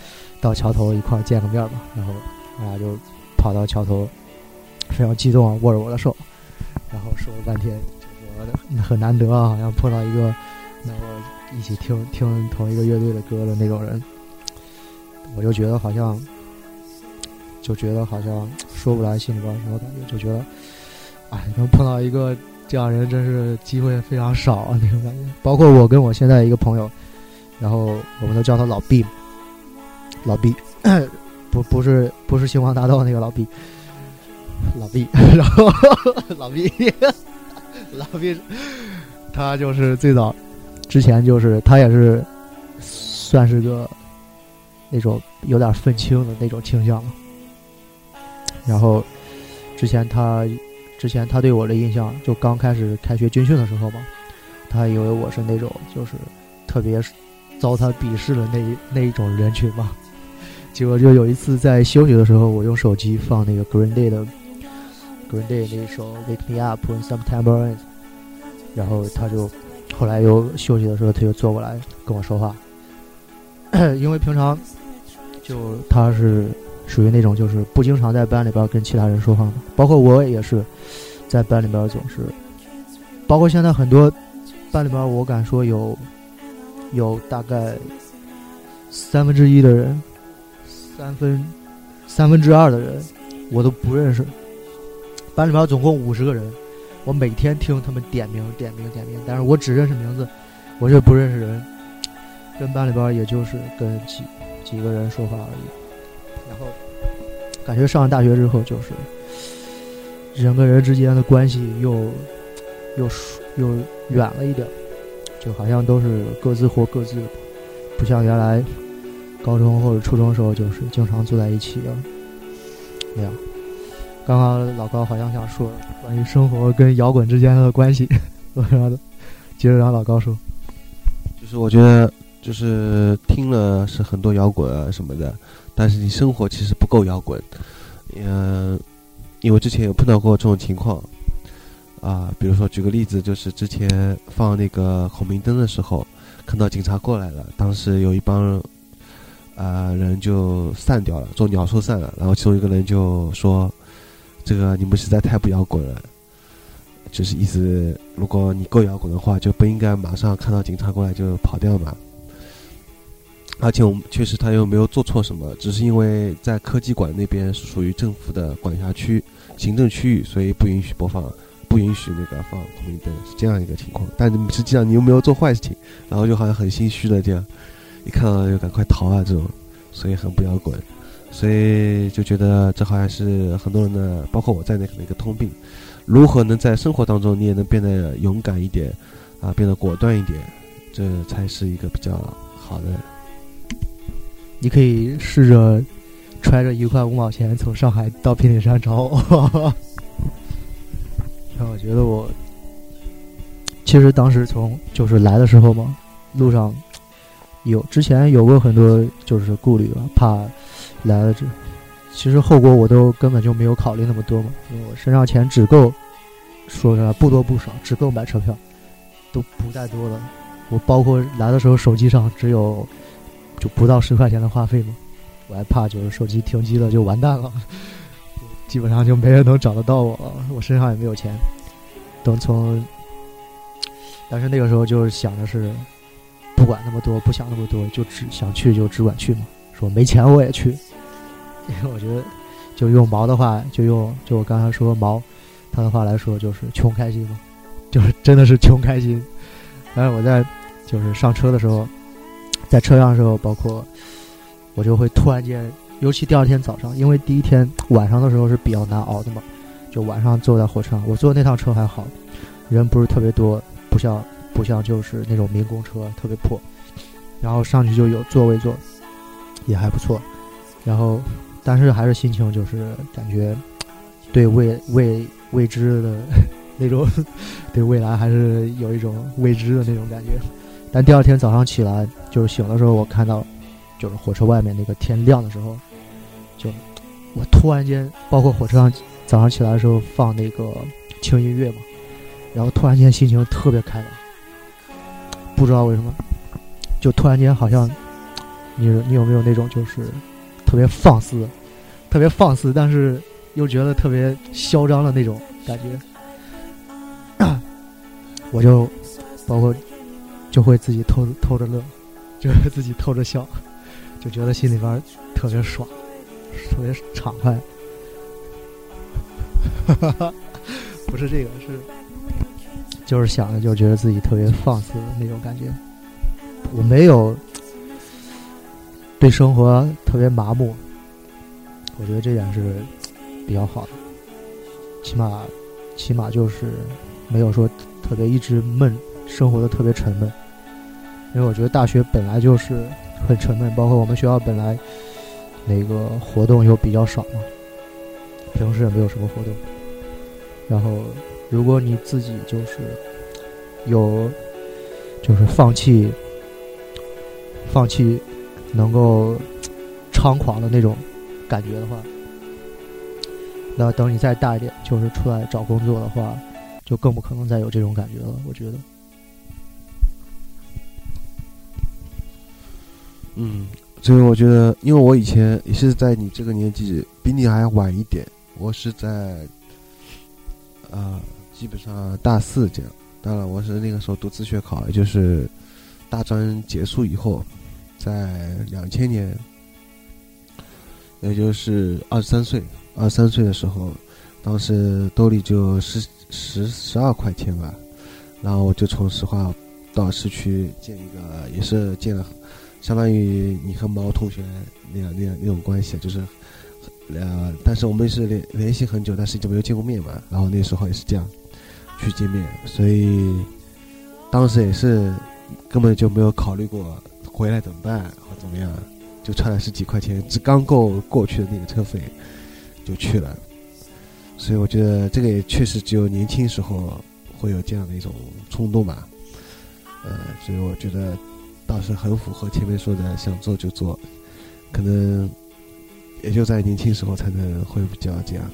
到桥头一块见个面吧，然后我俩就跑到桥头，非常激动啊，握着我的手，然后说了半天，就说很难得啊，好像碰到一个能够。一起听听同一个乐队的歌的那种人，我就觉得好像，就觉得好像说不来心里边什么感觉，就觉得，哎，能碰到一个这样人真是机会非常少啊，那种感觉。包括我跟我现在一个朋友，然后我们都叫他老毕，老毕，*coughs* 不不是不是星光大道那个老毕，老毕，*laughs* 然后老毕，老毕，他就是最早之前就是他也是算是个那种有点愤青的那种倾向嘛。然后之前他。之前他对我的印象，就刚开始开学军训的时候嘛，他以为我是那种就是特别遭他鄙视的那那一种人群嘛。结果就有一次在休息的时候，我用手机放那个 Green Day 的 Green Day 那首 Wake Me Up When September Ends，然后他就后来又休息的时候，他就坐过来跟我说话，*coughs* 因为平常就他是。属于那种就是不经常在班里边跟其他人说话的，包括我也是，在班里边总是，包括现在很多班里边，我敢说有有大概三分之一的人，三分三分之二的人我都不认识。班里边总共五十个人，我每天听他们点名点名点名，但是我只认识名字，我却不认识人。跟班里边也就是跟几几个人说话而已。感觉上了大学之后，就是人跟人之间的关系又又又远了一点，就好像都是各自活各自的，不像原来高中或者初中时候，就是经常坐在一起的那样。刚刚老高好像想说关于生活跟摇滚之间的关系，我让接着让老高说，*laughs* 就是我觉得就是听了是很多摇滚啊什么的。但是你生活其实不够摇滚，嗯，因为之前有碰到过这种情况，啊，比如说举个例子，就是之前放那个孔明灯的时候，看到警察过来了，当时有一帮啊人就散掉了，做鸟兽散了，然后其中一个人就说：“这个你们实在太不摇滚了。”就是意思，如果你够摇滚的话，就不应该马上看到警察过来就跑掉嘛。而且我们确实他又没有做错什么，只是因为在科技馆那边是属于政府的管辖区、行政区域，所以不允许播放，不允许那个放孔明灯，是这样一个情况。但实际上你又没有做坏事情，然后就好像很心虚的这样，一看到就赶快逃啊这种，所以很不摇滚，所以就觉得这好像是很多人的，包括我在内可能一个通病。如何能在生活当中你也能变得勇敢一点，啊，变得果断一点，这才是一个比较好的。你可以试着揣着一块五毛钱从上海到平顶山找我。*laughs* 让我觉得我其实当时从就是来的时候嘛，路上有之前有过很多就是顾虑吧，怕来了这其实后果我都根本就没有考虑那么多嘛，因为我身上钱只够说实话不多不少，只够买车票，都不带多的。我包括来的时候手机上只有。就不到十块钱的话费吗？我还怕就是手机停机了就完蛋了，*laughs* 基本上就没人能找得到我了，我身上也没有钱。等从，但是那个时候就是想的是，不管那么多，不想那么多，就只想去就只管去嘛。说没钱我也去，*laughs* 因为我觉得，就用毛的话，就用就我刚才说毛，他的话来说就是穷开心嘛，就是真的是穷开心。但是我在就是上车的时候。在车上的时候，包括我就会突然间，尤其第二天早上，因为第一天晚上的时候是比较难熬的嘛，就晚上坐在火车上，我坐那趟车还好，人不是特别多，不像不像就是那种民工车特别破，然后上去就有座位坐，也还不错，然后但是还是心情就是感觉对未未未知的那种，对未来还是有一种未知的那种感觉。但第二天早上起来，就是醒的时候，我看到，就是火车外面那个天亮的时候，就我突然间，包括火车上早上起来的时候放那个轻音乐嘛，然后突然间心情特别开朗，不知道为什么，就突然间好像，你你有没有那种就是特别放肆，特别放肆，但是又觉得特别嚣张的那种感觉，*coughs* 我就包括。就会自己偷偷着乐，就会自己偷着笑，就觉得心里边特别爽，特别畅快。*laughs* 不是这个，是就是想着就觉得自己特别放肆的那种感觉。我没有对生活特别麻木，我觉得这点是比较好的。起码，起码就是没有说特别一直闷，生活的特别沉闷。因为我觉得大学本来就是很沉闷，包括我们学校本来那个活动又比较少嘛，平时也没有什么活动。然后，如果你自己就是有，就是放弃。放弃能够猖狂的那种感觉的话，那等你再大一点，就是出来找工作的话，就更不可能再有这种感觉了。我觉得，嗯，所以我觉得，因为我以前也是在你这个年纪，比你还晚一点，我是在啊，基本上大四这样。当然，我是那个时候读自学考，也就是大专结束以后。在两千年，也就是二十三岁，二十三岁的时候，当时兜里就十十十二块钱吧，然后我就从石化到市区建一个，也是建了，相当于你和毛同学那样那样那种关系，就是，呃，但是我们是联联系很久，但是就没有见过面嘛。然后那时候也是这样去见面，所以当时也是根本就没有考虑过。回来怎么办或怎么样？就差了十几块钱，只刚够过去的那个车费，就去了。所以我觉得这个也确实只有年轻时候会有这样的一种冲动吧。呃，所以我觉得倒是很符合前面说的，想做就做，可能也就在年轻时候才能会比较这样，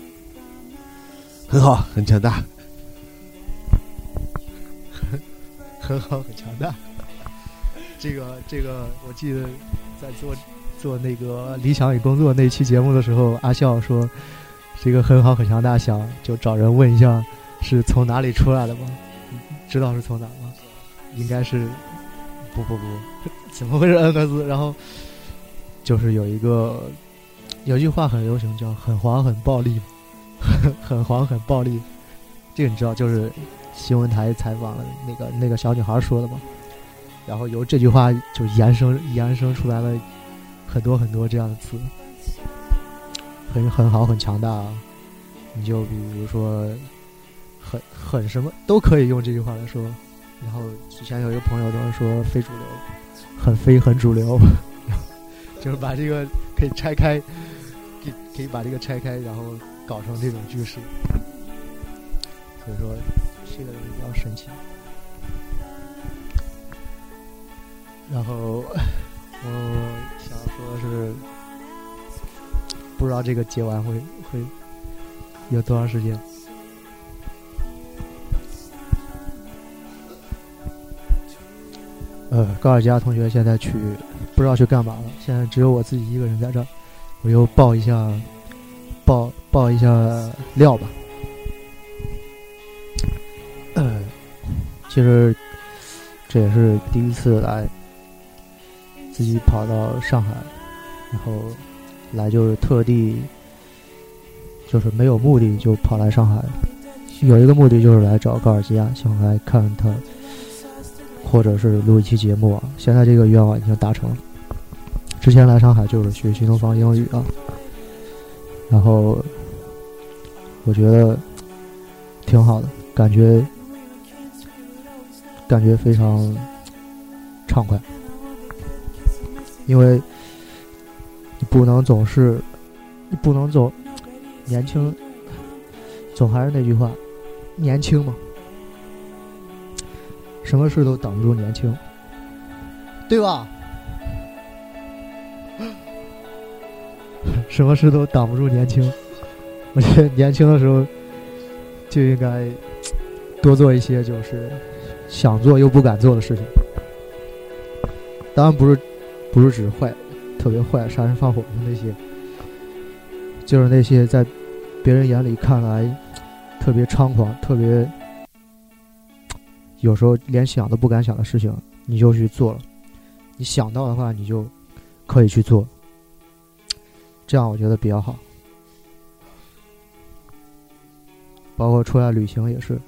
很好，很强大，很 *laughs* 很好，很强大。这个这个，我记得在做做那个理想与工作那期节目的时候，阿笑说这个很好很强大，想就找人问一下是从哪里出来的吗？知道是从哪吗？应该是不不不，怎么会是 N 个字？然后就是有一个有句话很流行，叫很黄很暴力，*laughs* 很黄很暴力。这个你知道，就是新闻台采访那个那个小女孩说的吗？然后由这句话就延伸延伸出来了很多很多这样的词，很很好很强大。你就比如说，很很什么都可以用这句话来说。然后之前有一个朋友都是说非主流，很非很主流，*laughs* 就是把这个可以拆开，可以可以把这个拆开，然后搞成这种句式。所以说，这个比较神奇。然后 *laughs* 我想说的是，不知道这个结完会会有多长时间。呃，高尔基亚同学现在去不知道去干嘛了，现在只有我自己一个人在这儿，我又报一下报报一下料吧。呃，其实这也是第一次来。自己跑到上海，然后来就是特地，就是没有目的就跑来上海，有一个目的就是来找高尔基亚，想来看他，或者是录一期节目啊。现在这个愿望已经达成了。之前来上海就是学新东方英语啊，然后我觉得挺好的，感觉感觉非常畅快。因为你不能总是，你不能总年轻，总还是那句话，年轻嘛，什么事都挡不住年轻，对吧？*laughs* 什么事都挡不住年轻，我觉得年轻的时候就应该多做一些就是想做又不敢做的事情，当然不是。不是指坏，特别坏、杀人放火的那些，就是那些在别人眼里看来特别猖狂、特别有时候连想都不敢想的事情，你就去做了。你想到的话，你就可以去做，这样我觉得比较好。包括出来旅行也是，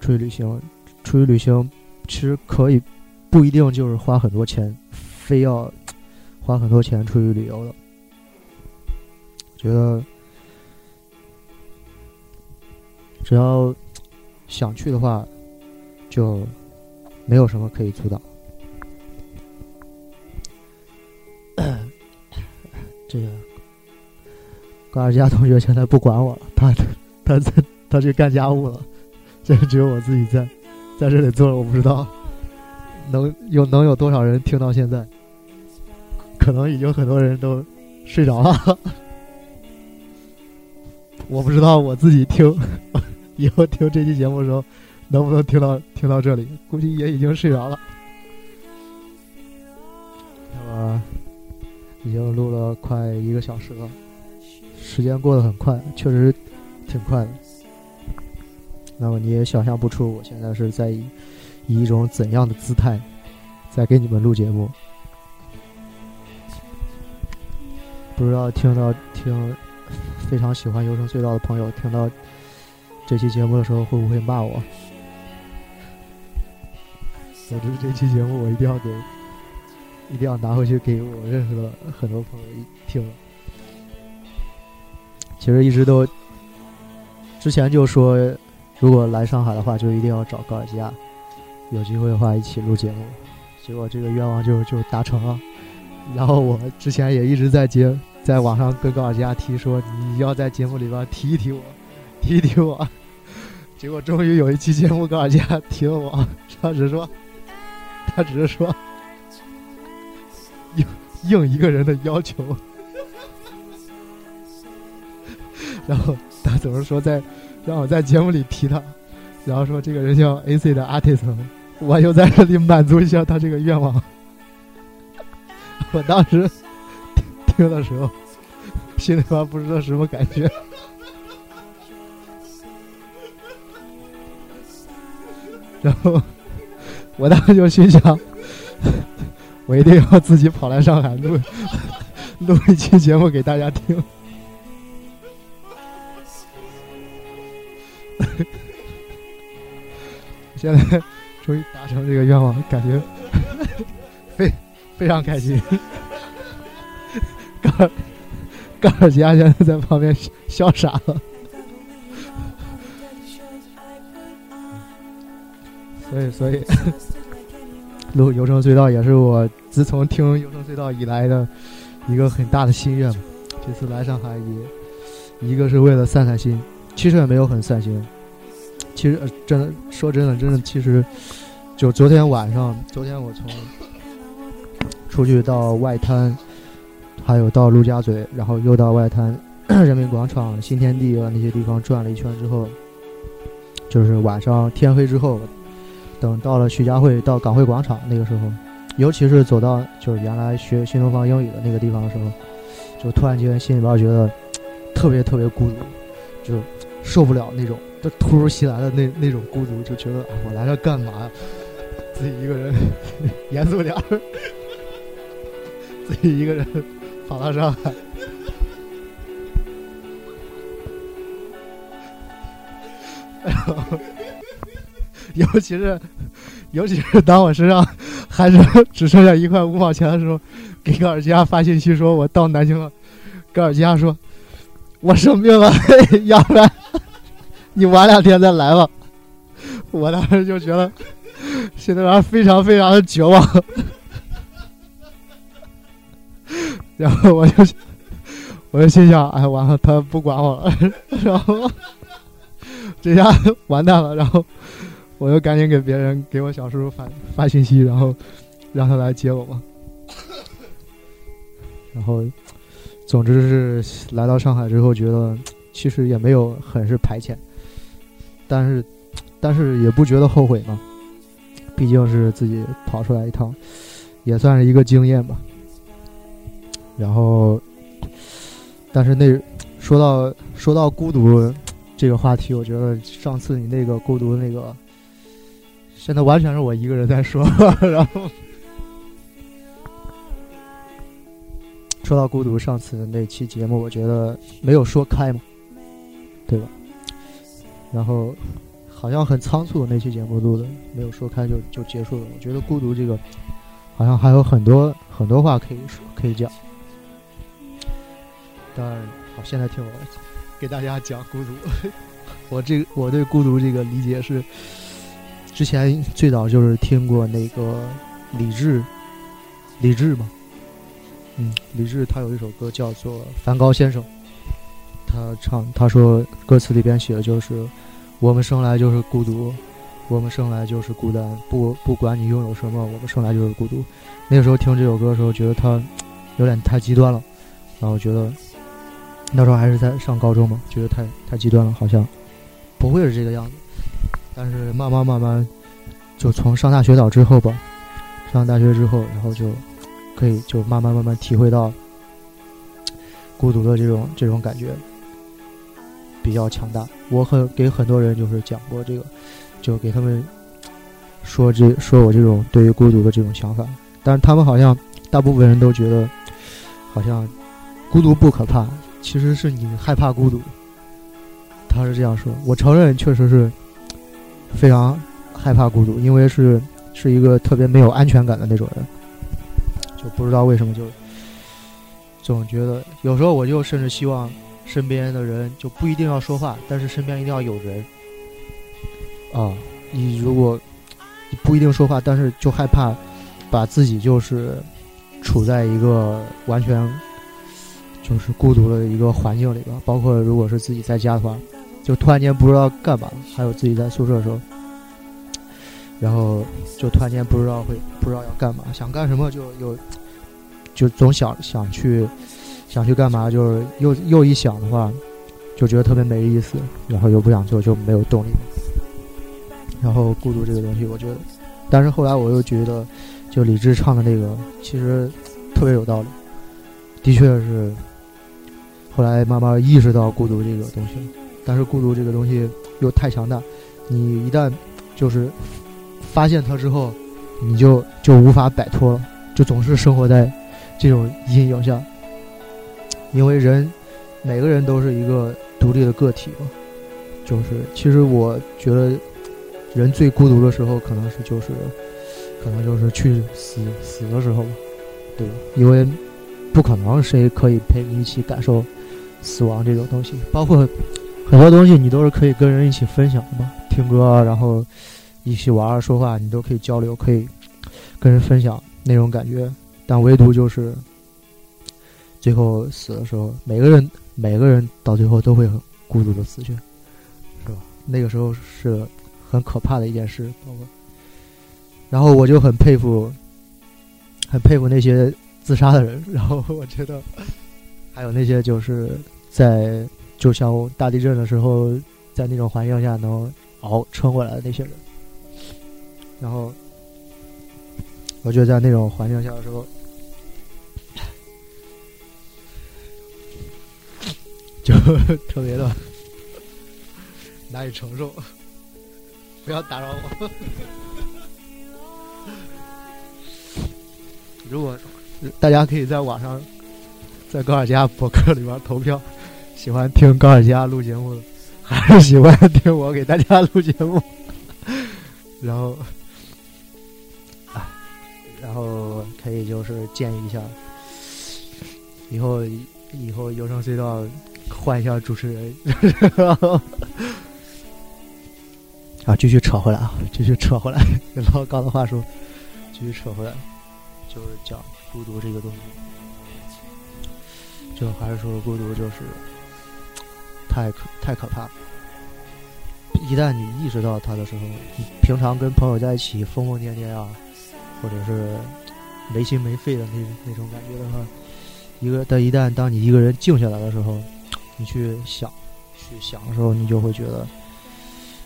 出去旅行，出去旅行其实可以不一定就是花很多钱，非要花很多钱出去旅游的。觉得只要想去的话，就没有什么可以阻挡。*coughs* 这个高尔佳同学现在不管我了，他他他他去干家务了，现在只有我自己在在这里坐着。我不知道能有能有多少人听到现在，可能已经很多人都睡着了。我不知道我自己听 *laughs* 以后听这期节目的时候能不能听到听到这里，估计也已经睡着了。那么已经录了快一个小时了，时间过得很快，确实挺快的。那么你也想象不出我现在是在以以一种怎样的姿态在给你们录节目。不知道听到听非常喜欢游城隧道的朋友听到这期节目的时候会不会骂我？总之这期节目我一定要给，一定要拿回去给我认识的很多朋友一听。其实一直都之前就说，如果来上海的话，就一定要找高尔基亚，有机会的话一起录节目。结果这个愿望就就达成了。然后我之前也一直在接，在网上跟高尔基亚提说，你要在节目里边提一提我，提一提我。*laughs* 结果终于有一期节目，高尔基亚提了我，*laughs* 他只说，他只是说应应一个人的要求。然后他总是说在让我在节目里提他，然后说这个人叫 AC 的 artist，我就在这里满足一下他这个愿望。我当时听听的时候，心里边不知道什么感觉。*laughs* 然后我当时就心想，我一定要自己跑来上海录录一期节目给大家听。*laughs* 现在终于达成这个愿望，感觉非非常开心。*laughs* 高尔高尔基亚现在在旁边笑傻了。所以，所以录游城隧道也是我自从听游城隧道以来的一个很大的心愿。这次来上海也一个是为了散散心，其实也没有很散心。其实真的说真的，真的其实就昨天晚上，昨天我从出去到外滩，还有到陆家嘴，然后又到外滩人民广场、新天地啊那些地方转了一圈之后，就是晚上天黑之后。等到了徐家汇到港汇广场那个时候，尤其是走到就是原来学新东方英语的那个地方的时候，就突然间心里边觉得特别特别孤独，就受不了那种就突如其来的那那种孤独，就觉得我来这干嘛呀？自己一个人，*laughs* 严肃点儿，自己一个人跑到上海，*laughs* 然后。*laughs* 尤其是，尤其是当我身上还是只剩下一块五毛钱的时候，给高尔基亚发信息说我到南京了。高尔基亚说：“我生病了，要不然你晚两天再来吧。”我当时就觉得心里边非常非常的绝望，然后我就我就心想：“哎，完了，他不管我了。*laughs* ”然后这下完蛋了，然后。我就赶紧给别人给我小叔叔发发信息，然后让他来接我嘛。*laughs* 然后，总之是来到上海之后，觉得其实也没有很是排遣，但是但是也不觉得后悔嘛。毕竟是自己跑出来一趟，也算是一个经验吧。然后，但是那说到说到孤独这个话题，我觉得上次你那个孤独那个。现在完全是我一个人在说，*laughs* 然后说到孤独，上次那期节目我觉得没有说开嘛，对吧？然后好像很仓促，那期节目录的没有说开就就结束了。我觉得孤独这个，好像还有很多很多话可以说可以讲。当然，好，现在听我 *laughs* 给大家讲孤独。*laughs* 我这我对孤独这个理解是，之前最早就是听过那个李志，李志嘛，嗯，李志他有一首歌叫做《梵高先生》，他唱他说歌词里边写的就是我们生来就是孤独，我们生来就是孤单，不不管你拥有什么，我们生来就是孤独。那个时候听这首歌的时候，觉得他有点太极端了，然后觉得那时候还是在上高中嘛，觉得太太极端了，好像。不会是这个样子，但是慢慢慢慢，就从上大学到之后吧，上大学之后，然后就可以就慢慢慢慢体会到孤独的这种这种感觉比较强大。我很给很多人就是讲过这个，就给他们说这说我这种对于孤独的这种想法，但是他们好像大部分人都觉得好像孤独不可怕，其实是你害怕孤独。他是这样说，我承认确实是非常害怕孤独，因为是是一个特别没有安全感的那种人，就不知道为什么就总觉得有时候我就甚至希望身边的人就不一定要说话，但是身边一定要有人啊。你如果不一定说话，但是就害怕把自己就是处在一个完全就是孤独的一个环境里边，包括如果是自己在家的话。就突然间不知道干嘛，还有自己在宿舍的时候，然后就突然间不知道会不知道要干嘛，想干什么就又就总想想去想去干嘛，就是又又一想的话，就觉得特别没意思，然后又不想做，就没有动力。然后孤独这个东西，我觉得，但是后来我又觉得，就李志唱的那个其实特别有道理，的确是后来慢慢意识到孤独这个东西了。但是孤独这个东西又太强大，你一旦就是发现它之后，你就就无法摆脱了，就总是生活在这种阴影下。因为人每个人都是一个独立的个体嘛，就是其实我觉得人最孤独的时候，可能是就是可能就是去死死的时候吧，对吧？因为不可能谁可以陪你一起感受死亡这种东西，包括。很多东西你都是可以跟人一起分享的嘛，听歌，然后一起玩、说话，你都可以交流，可以跟人分享那种感觉。但唯独就是最后死的时候，每个人每个人到最后都会很孤独的死去，是吧？那个时候是很可怕的一件事。包括，然后我就很佩服，很佩服那些自杀的人。然后我觉得还有那些就是在。就像大地震的时候，在那种环境下能熬撑过来的那些人，然后我觉得在那种环境下的时候，*laughs* 就特别的 *laughs* 难以承受。不要打扰我。*laughs* 如果大家可以在网上，在高尔佳博客里边投票。喜欢听高尔佳录节目，还是喜欢听我给大家录节目？*laughs* 然后，啊然后可以就是建议一下，以后以后有声隧道换一下主持人。啊，继续扯回来啊，继续扯回来。用老高的话说，继续扯回来，就是讲孤独这个东西，就还是说孤独就是。太可太可怕了！一旦你意识到它的时候，你平常跟朋友在一起疯疯癫癫啊，或者是没心没肺的那那种感觉的话，一个但一旦当你一个人静下来的时候，你去想去想的时候，你就会觉得，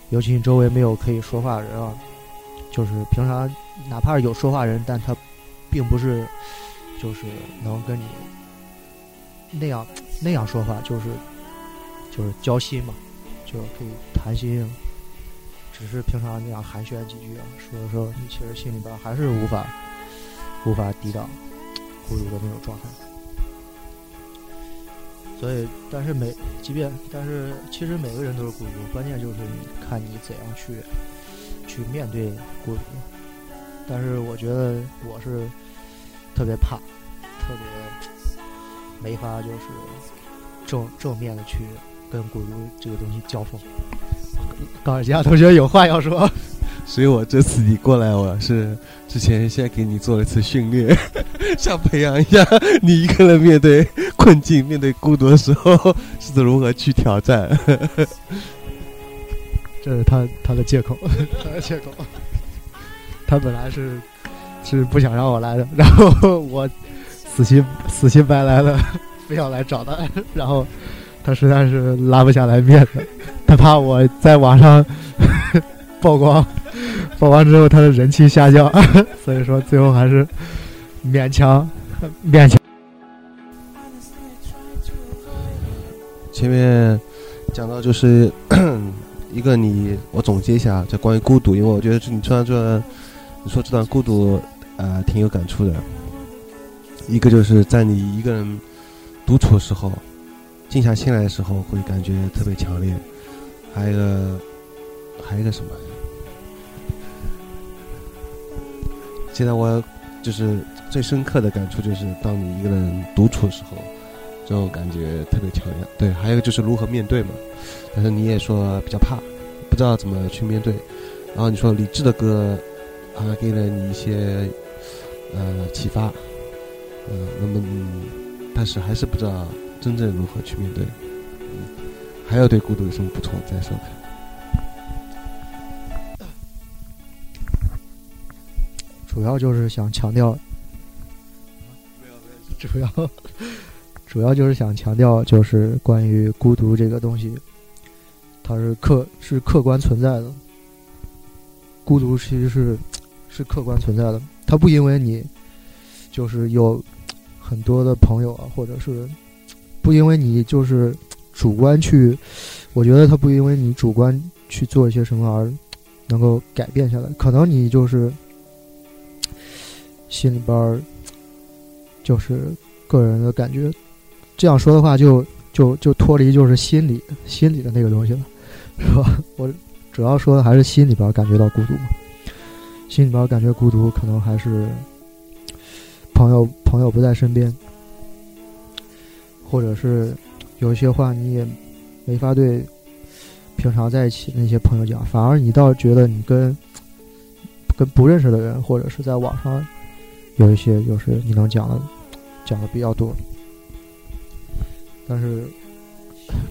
尤其你周围没有可以说话的人啊，就是平常哪怕是有说话人，但他并不是就是能跟你那样那样说话，就是。就是交心嘛，就可以谈心，只是平常那样寒暄几句啊，说的时候，你其实心里边还是无法无法抵挡孤独的那种状态。所以，但是每即便，但是其实每个人都是孤独，关键就是你看你怎样去去面对孤独。但是我觉得我是特别怕，特别没法就是正正面的去跟孤独这个东西交锋。高尔基亚同学有话要说，所以我这次你过来，我是之前先给你做了一次训练，*laughs* 想培养一下你一个人面对困境、面对孤独的时候是如何去挑战。*laughs* 这是他他的借口，他的借口。他本来是是不想让我来的，然后我死心死心白来的非要来找他，然后他实在是拉不下来面子，他怕我在网上 *laughs* 曝光，曝光之后他的人气下降，*laughs* 所以说最后还是勉强勉强。前面讲到就是 *coughs* 一个你，我总结一下，就关于孤独，因为我觉得你说这。你说这段孤独，呃，挺有感触的。一个就是在你一个人独处的时候，静下心来的时候，会感觉特别强烈。还有一个，还有一个什么？现在我就是最深刻的感触，就是当你一个人独处的时候，这种感觉特别强烈。对，还有一个就是如何面对嘛。但是你也说比较怕，不知道怎么去面对。然后你说理智的歌。啊，给了你一些呃启发，嗯，那么但是还是不知道真正如何去面对。还要对孤独有什么补充？再说看。主要就是想强调，主要主要就是想强调，就是关于孤独这个东西，它是客是客观存在的。孤独其实是。是客观存在的，它不因为你就是有很多的朋友啊，或者是不因为你就是主观去，我觉得他不因为你主观去做一些什么而能够改变下来。可能你就是心里边儿就是个人的感觉，这样说的话就就就脱离就是心理心理的那个东西了，*laughs* 是吧？我主要说的还是心里边感觉到孤独嘛。心里边感觉孤独，可能还是朋友朋友不在身边，或者是有一些话你也没法对平常在一起那些朋友讲，反而你倒觉得你跟跟不认识的人，或者是在网上有一些就是你能讲的讲的比较多。但是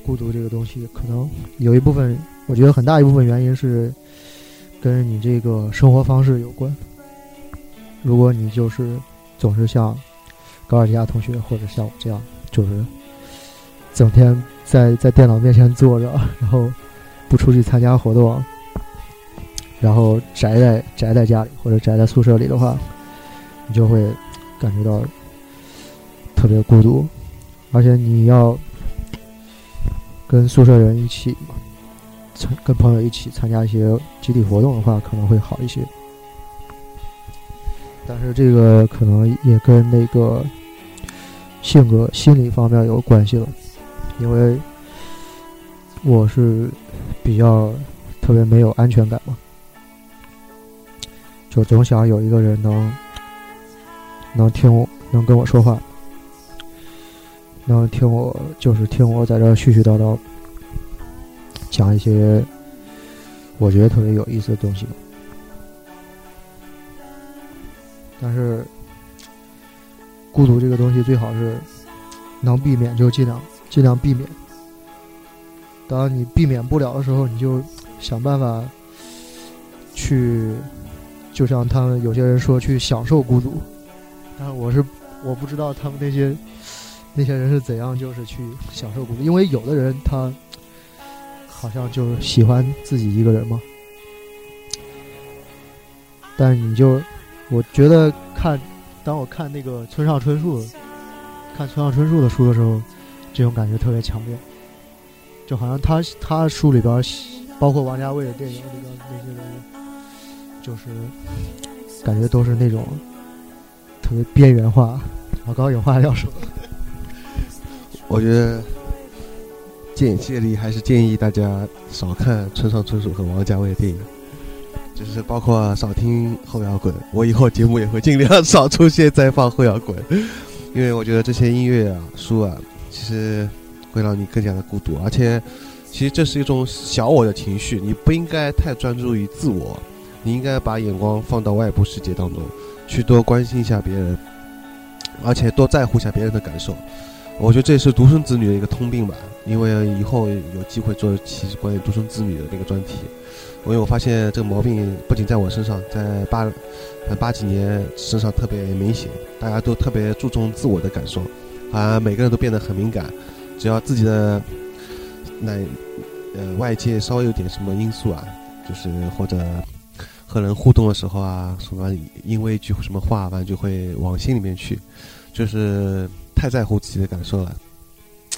孤独这个东西，可能有一部分，我觉得很大一部分原因是。跟你这个生活方式有关。如果你就是总是像高尔基亚同学或者像我这样，就是整天在在电脑面前坐着，然后不出去参加活动，然后宅在宅在家里或者宅在宿舍里的话，你就会感觉到特别孤独，而且你要跟宿舍人一起参。跟朋友一起参加一些集体活动的话，可能会好一些。但是这个可能也跟那个性格、心理方面有关系了，因为我是比较特别没有安全感嘛，就总想有一个人能能听我，能跟我说话，能听我，就是听我在这絮絮叨叨。讲一些我觉得特别有意思的东西，但是孤独这个东西最好是能避免就尽量尽量避免。当你避免不了的时候，你就想办法去，就像他们有些人说去享受孤独，但我是我不知道他们那些那些人是怎样就是去享受孤独，因为有的人他。好像就喜欢自己一个人嘛？但你就，我觉得看，当我看那个村上春树，看村上春树的书的时候，这种感觉特别强烈。就好像他他书里边，包括王家卫的电影里边那些人物，就是感觉都是那种特别边缘化。老高有话要说，*laughs* 我觉得建这里还是建议大家少看村上春树和王家卫的电影，就是包括少听后摇滚。我以后节目也会尽量少出现在放后摇滚，因为我觉得这些音乐啊、书啊，其实会让你更加的孤独，而且其实这是一种小我的情绪，你不应该太专注于自我，你应该把眼光放到外部世界当中，去多关心一下别人，而且多在乎一下别人的感受。我觉得这也是独生子女的一个通病吧，因为以后有机会做其实关于独生子女的那个专题，因为我发现这个毛病不仅在我身上，在八八几年身上特别明显，大家都特别注重自我的感受，好像每个人都变得很敏感，只要自己的那呃外界稍微有点什么因素啊，就是或者和人互动的时候啊，什么因为一句什么话，反正就会往心里面去，就是。太在乎自己的感受了，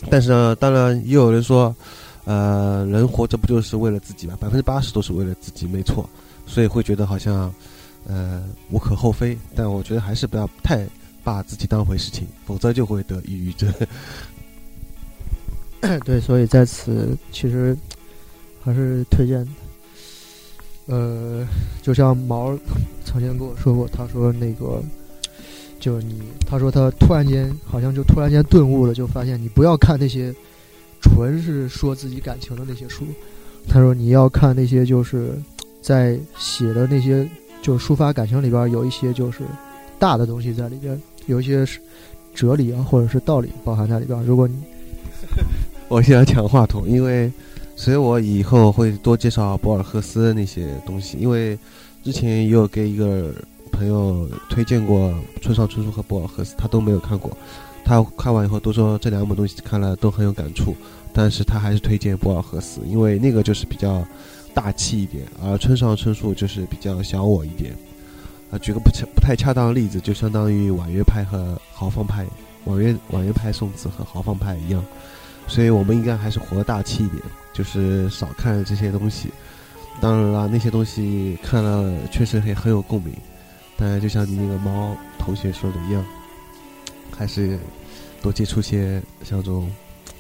但是呢，当然也有人说，呃，人活着不就是为了自己吗？百分之八十都是为了自己，没错，所以会觉得好像，呃，无可厚非。但我觉得还是不要太把自己当回事情，否则就会得抑郁症。*coughs* 对，所以在此其实还是推荐，呃，就像毛曾经跟我说过，他说那个。就你，他说他突然间好像就突然间顿悟了，就发现你不要看那些纯是说自己感情的那些书。他说你要看那些就是 *tsk* 在写的那些就是抒发感情里边有一些就是大的东西在里边，有一些是哲理啊或者是道理包含在里边。如果你 *laughs* 我现在抢话筒，因为所以我以后会多介绍博尔赫斯那些东西，因为之前也有给一个。朋友推荐过村上春树和博尔赫斯，他都没有看过。他看完以后都说这两本东西看了都很有感触，但是他还是推荐博尔赫斯，因为那个就是比较大气一点，而村上春树就是比较小我一点。啊，举个不恰不太恰当的例子，就相当于婉约派和豪放派，婉约婉约派宋词和豪放派一样。所以我们应该还是活得大气一点，就是少看这些东西。当然了，那些东西看了确实很很有共鸣。但就像你那个猫同学说的一样，还是多接触些像这种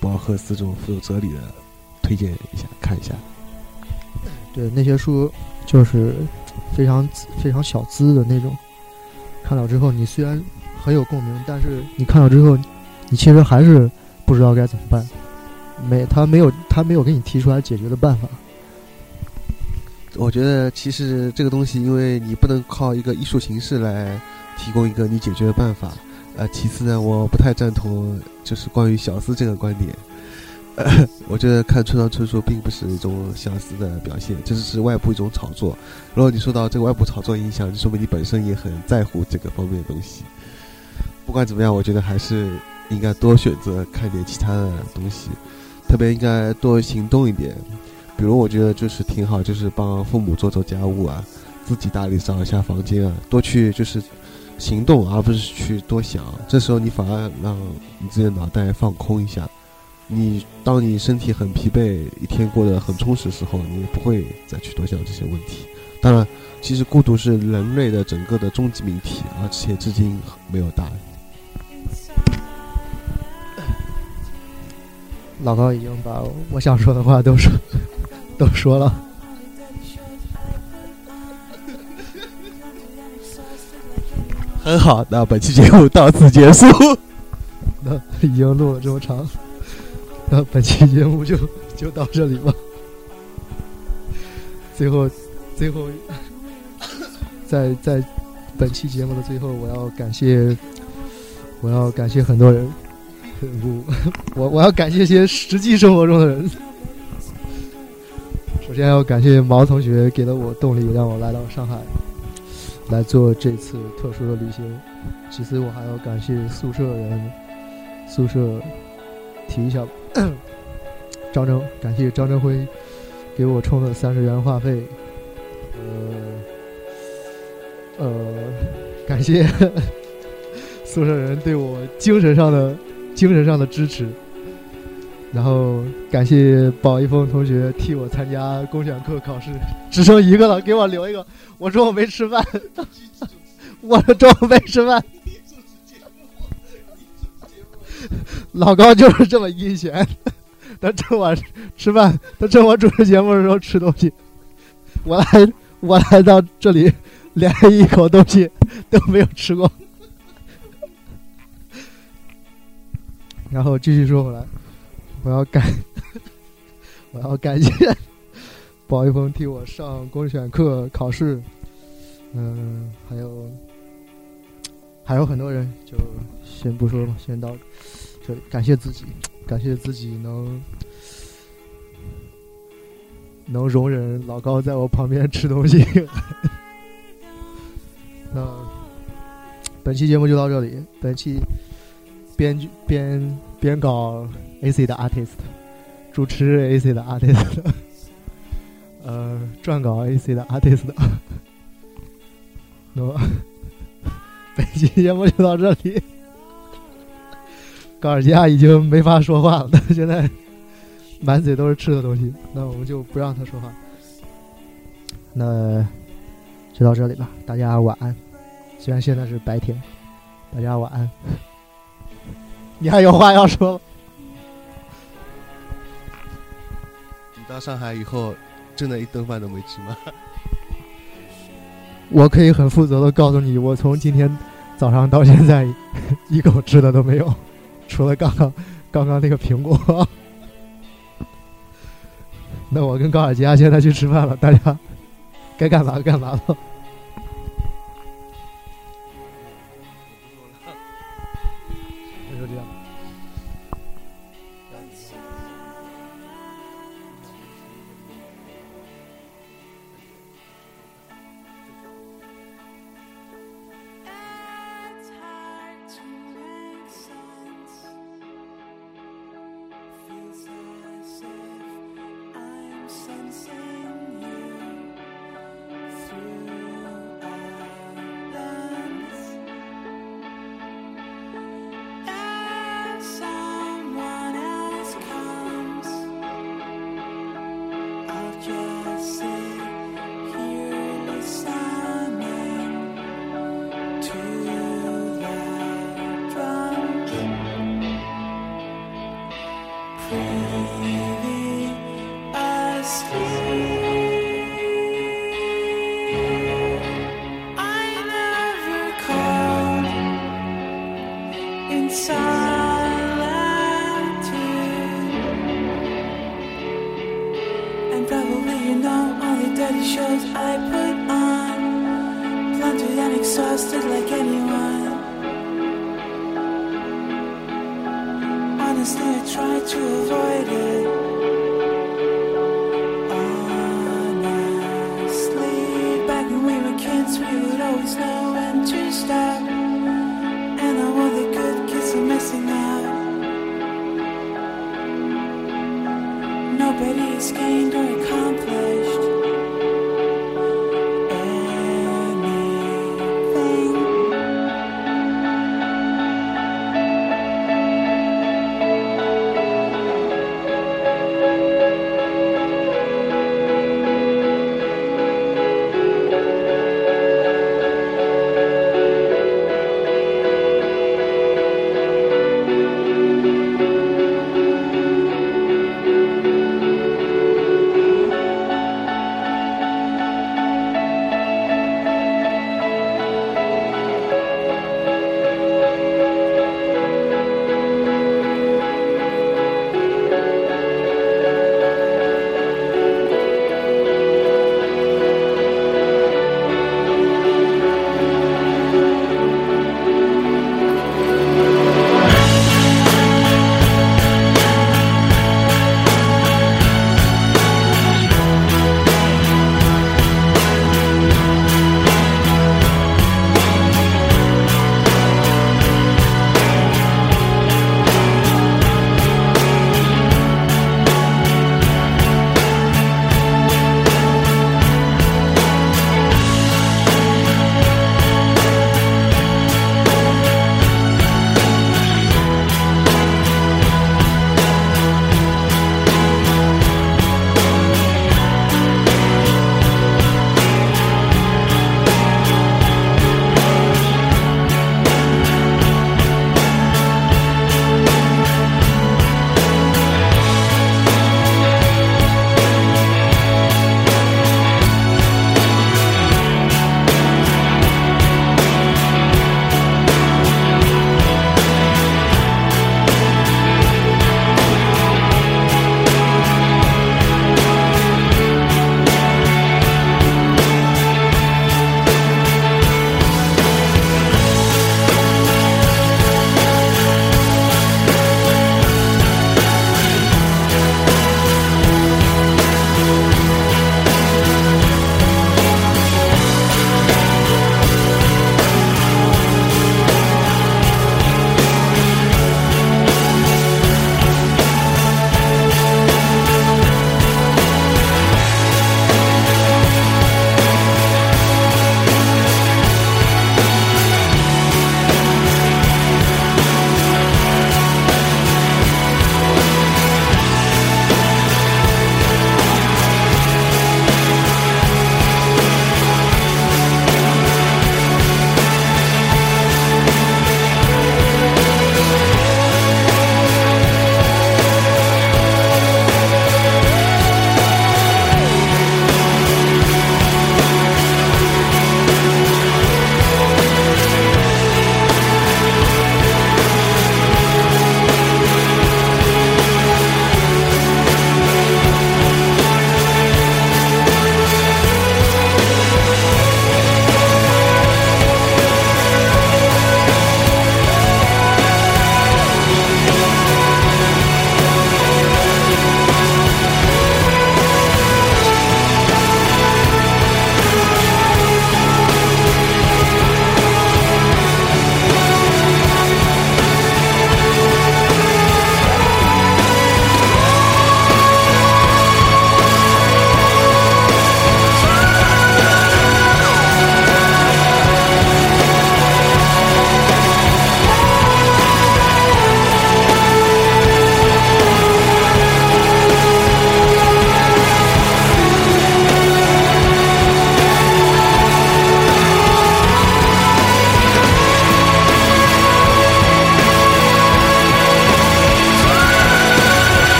博尔赫斯这种富有哲理的，推荐一下看一下。对，那些书就是非常非常小资的那种，看到之后你虽然很有共鸣，但是你看到之后，你其实还是不知道该怎么办。没，他没有，他没有给你提出来解决的办法。我觉得其实这个东西，因为你不能靠一个艺术形式来提供一个你解决的办法。呃，其次呢，我不太赞同就是关于小资这个观点。*laughs* 我觉得看村上春树并不是一种小资的表现，这只是外部一种炒作。如果你受到这个外部炒作影响，就说明你本身也很在乎这个方面的东西。不管怎么样，我觉得还是应该多选择看点其他的东西，特别应该多行动一点。比如我觉得就是挺好，就是帮父母做做家务啊，自己打理扫一下房间啊，多去就是行动，而不是去多想。这时候你反而让你自己的脑袋放空一下。你当你身体很疲惫，一天过得很充实的时候，你不会再去多想这些问题。当然，其实孤独是人类的整个的终极命题，而且至今没有答案。老高已经把我想说的话都说。*laughs* 都说了，很好，那本期节目到此结束。那已经录了这么长，那本期节目就就到这里吧。最后，最后，在在本期节目的最后，我要感谢，我要感谢很多人，不，我我要感谢一些实际生活中的人。首先要感谢毛同学给了我动力，让我来到上海来做这次特殊的旅行。其次，我还要感谢宿舍人，宿舍提一下 *clears throat* 张征，感谢张征辉给我充了三十元话费。呃呃，感谢 *laughs* 宿舍人对我精神上的精神上的支持。然后感谢宝一峰同学替我参加公选课考试，*laughs* 只剩一个了，给我留一个。我说我没吃饭，我说中午没吃饭。*laughs* *laughs* 老高就是这么阴险，他趁我吃饭，他趁我主持节目的时候吃东西。我来，我来到这里，连一口东西都没有吃过。然后继续说回来，我要感，我要感谢宝一峰替我上公选课考试，嗯，还有还有很多人，就先不说了，先到这里。感谢自己，感谢自己能能容忍老高在我旁边吃东西。那本期节目就到这里，本期。编剧编编稿 AC 的 artist，主持 AC 的 artist，*laughs* 呃，撰稿 AC 的 artist。那么，本期节目就到这里。高尔基亚已经没法说话了，他 *laughs* 现在满嘴都是吃的东西。那我们就不让他说话。那就到这里吧，大家晚安。虽然现在是白天，大家晚安。*laughs* 你还有话要说？吗到上海以后，真的一顿饭都没吃吗？*laughs* 我可以很负责的告诉你，我从今天早上到现在一口吃的都没有，除了刚刚刚刚那个苹果。*laughs* 那我跟高尔基亚现在去吃饭了，大家该干嘛干嘛了。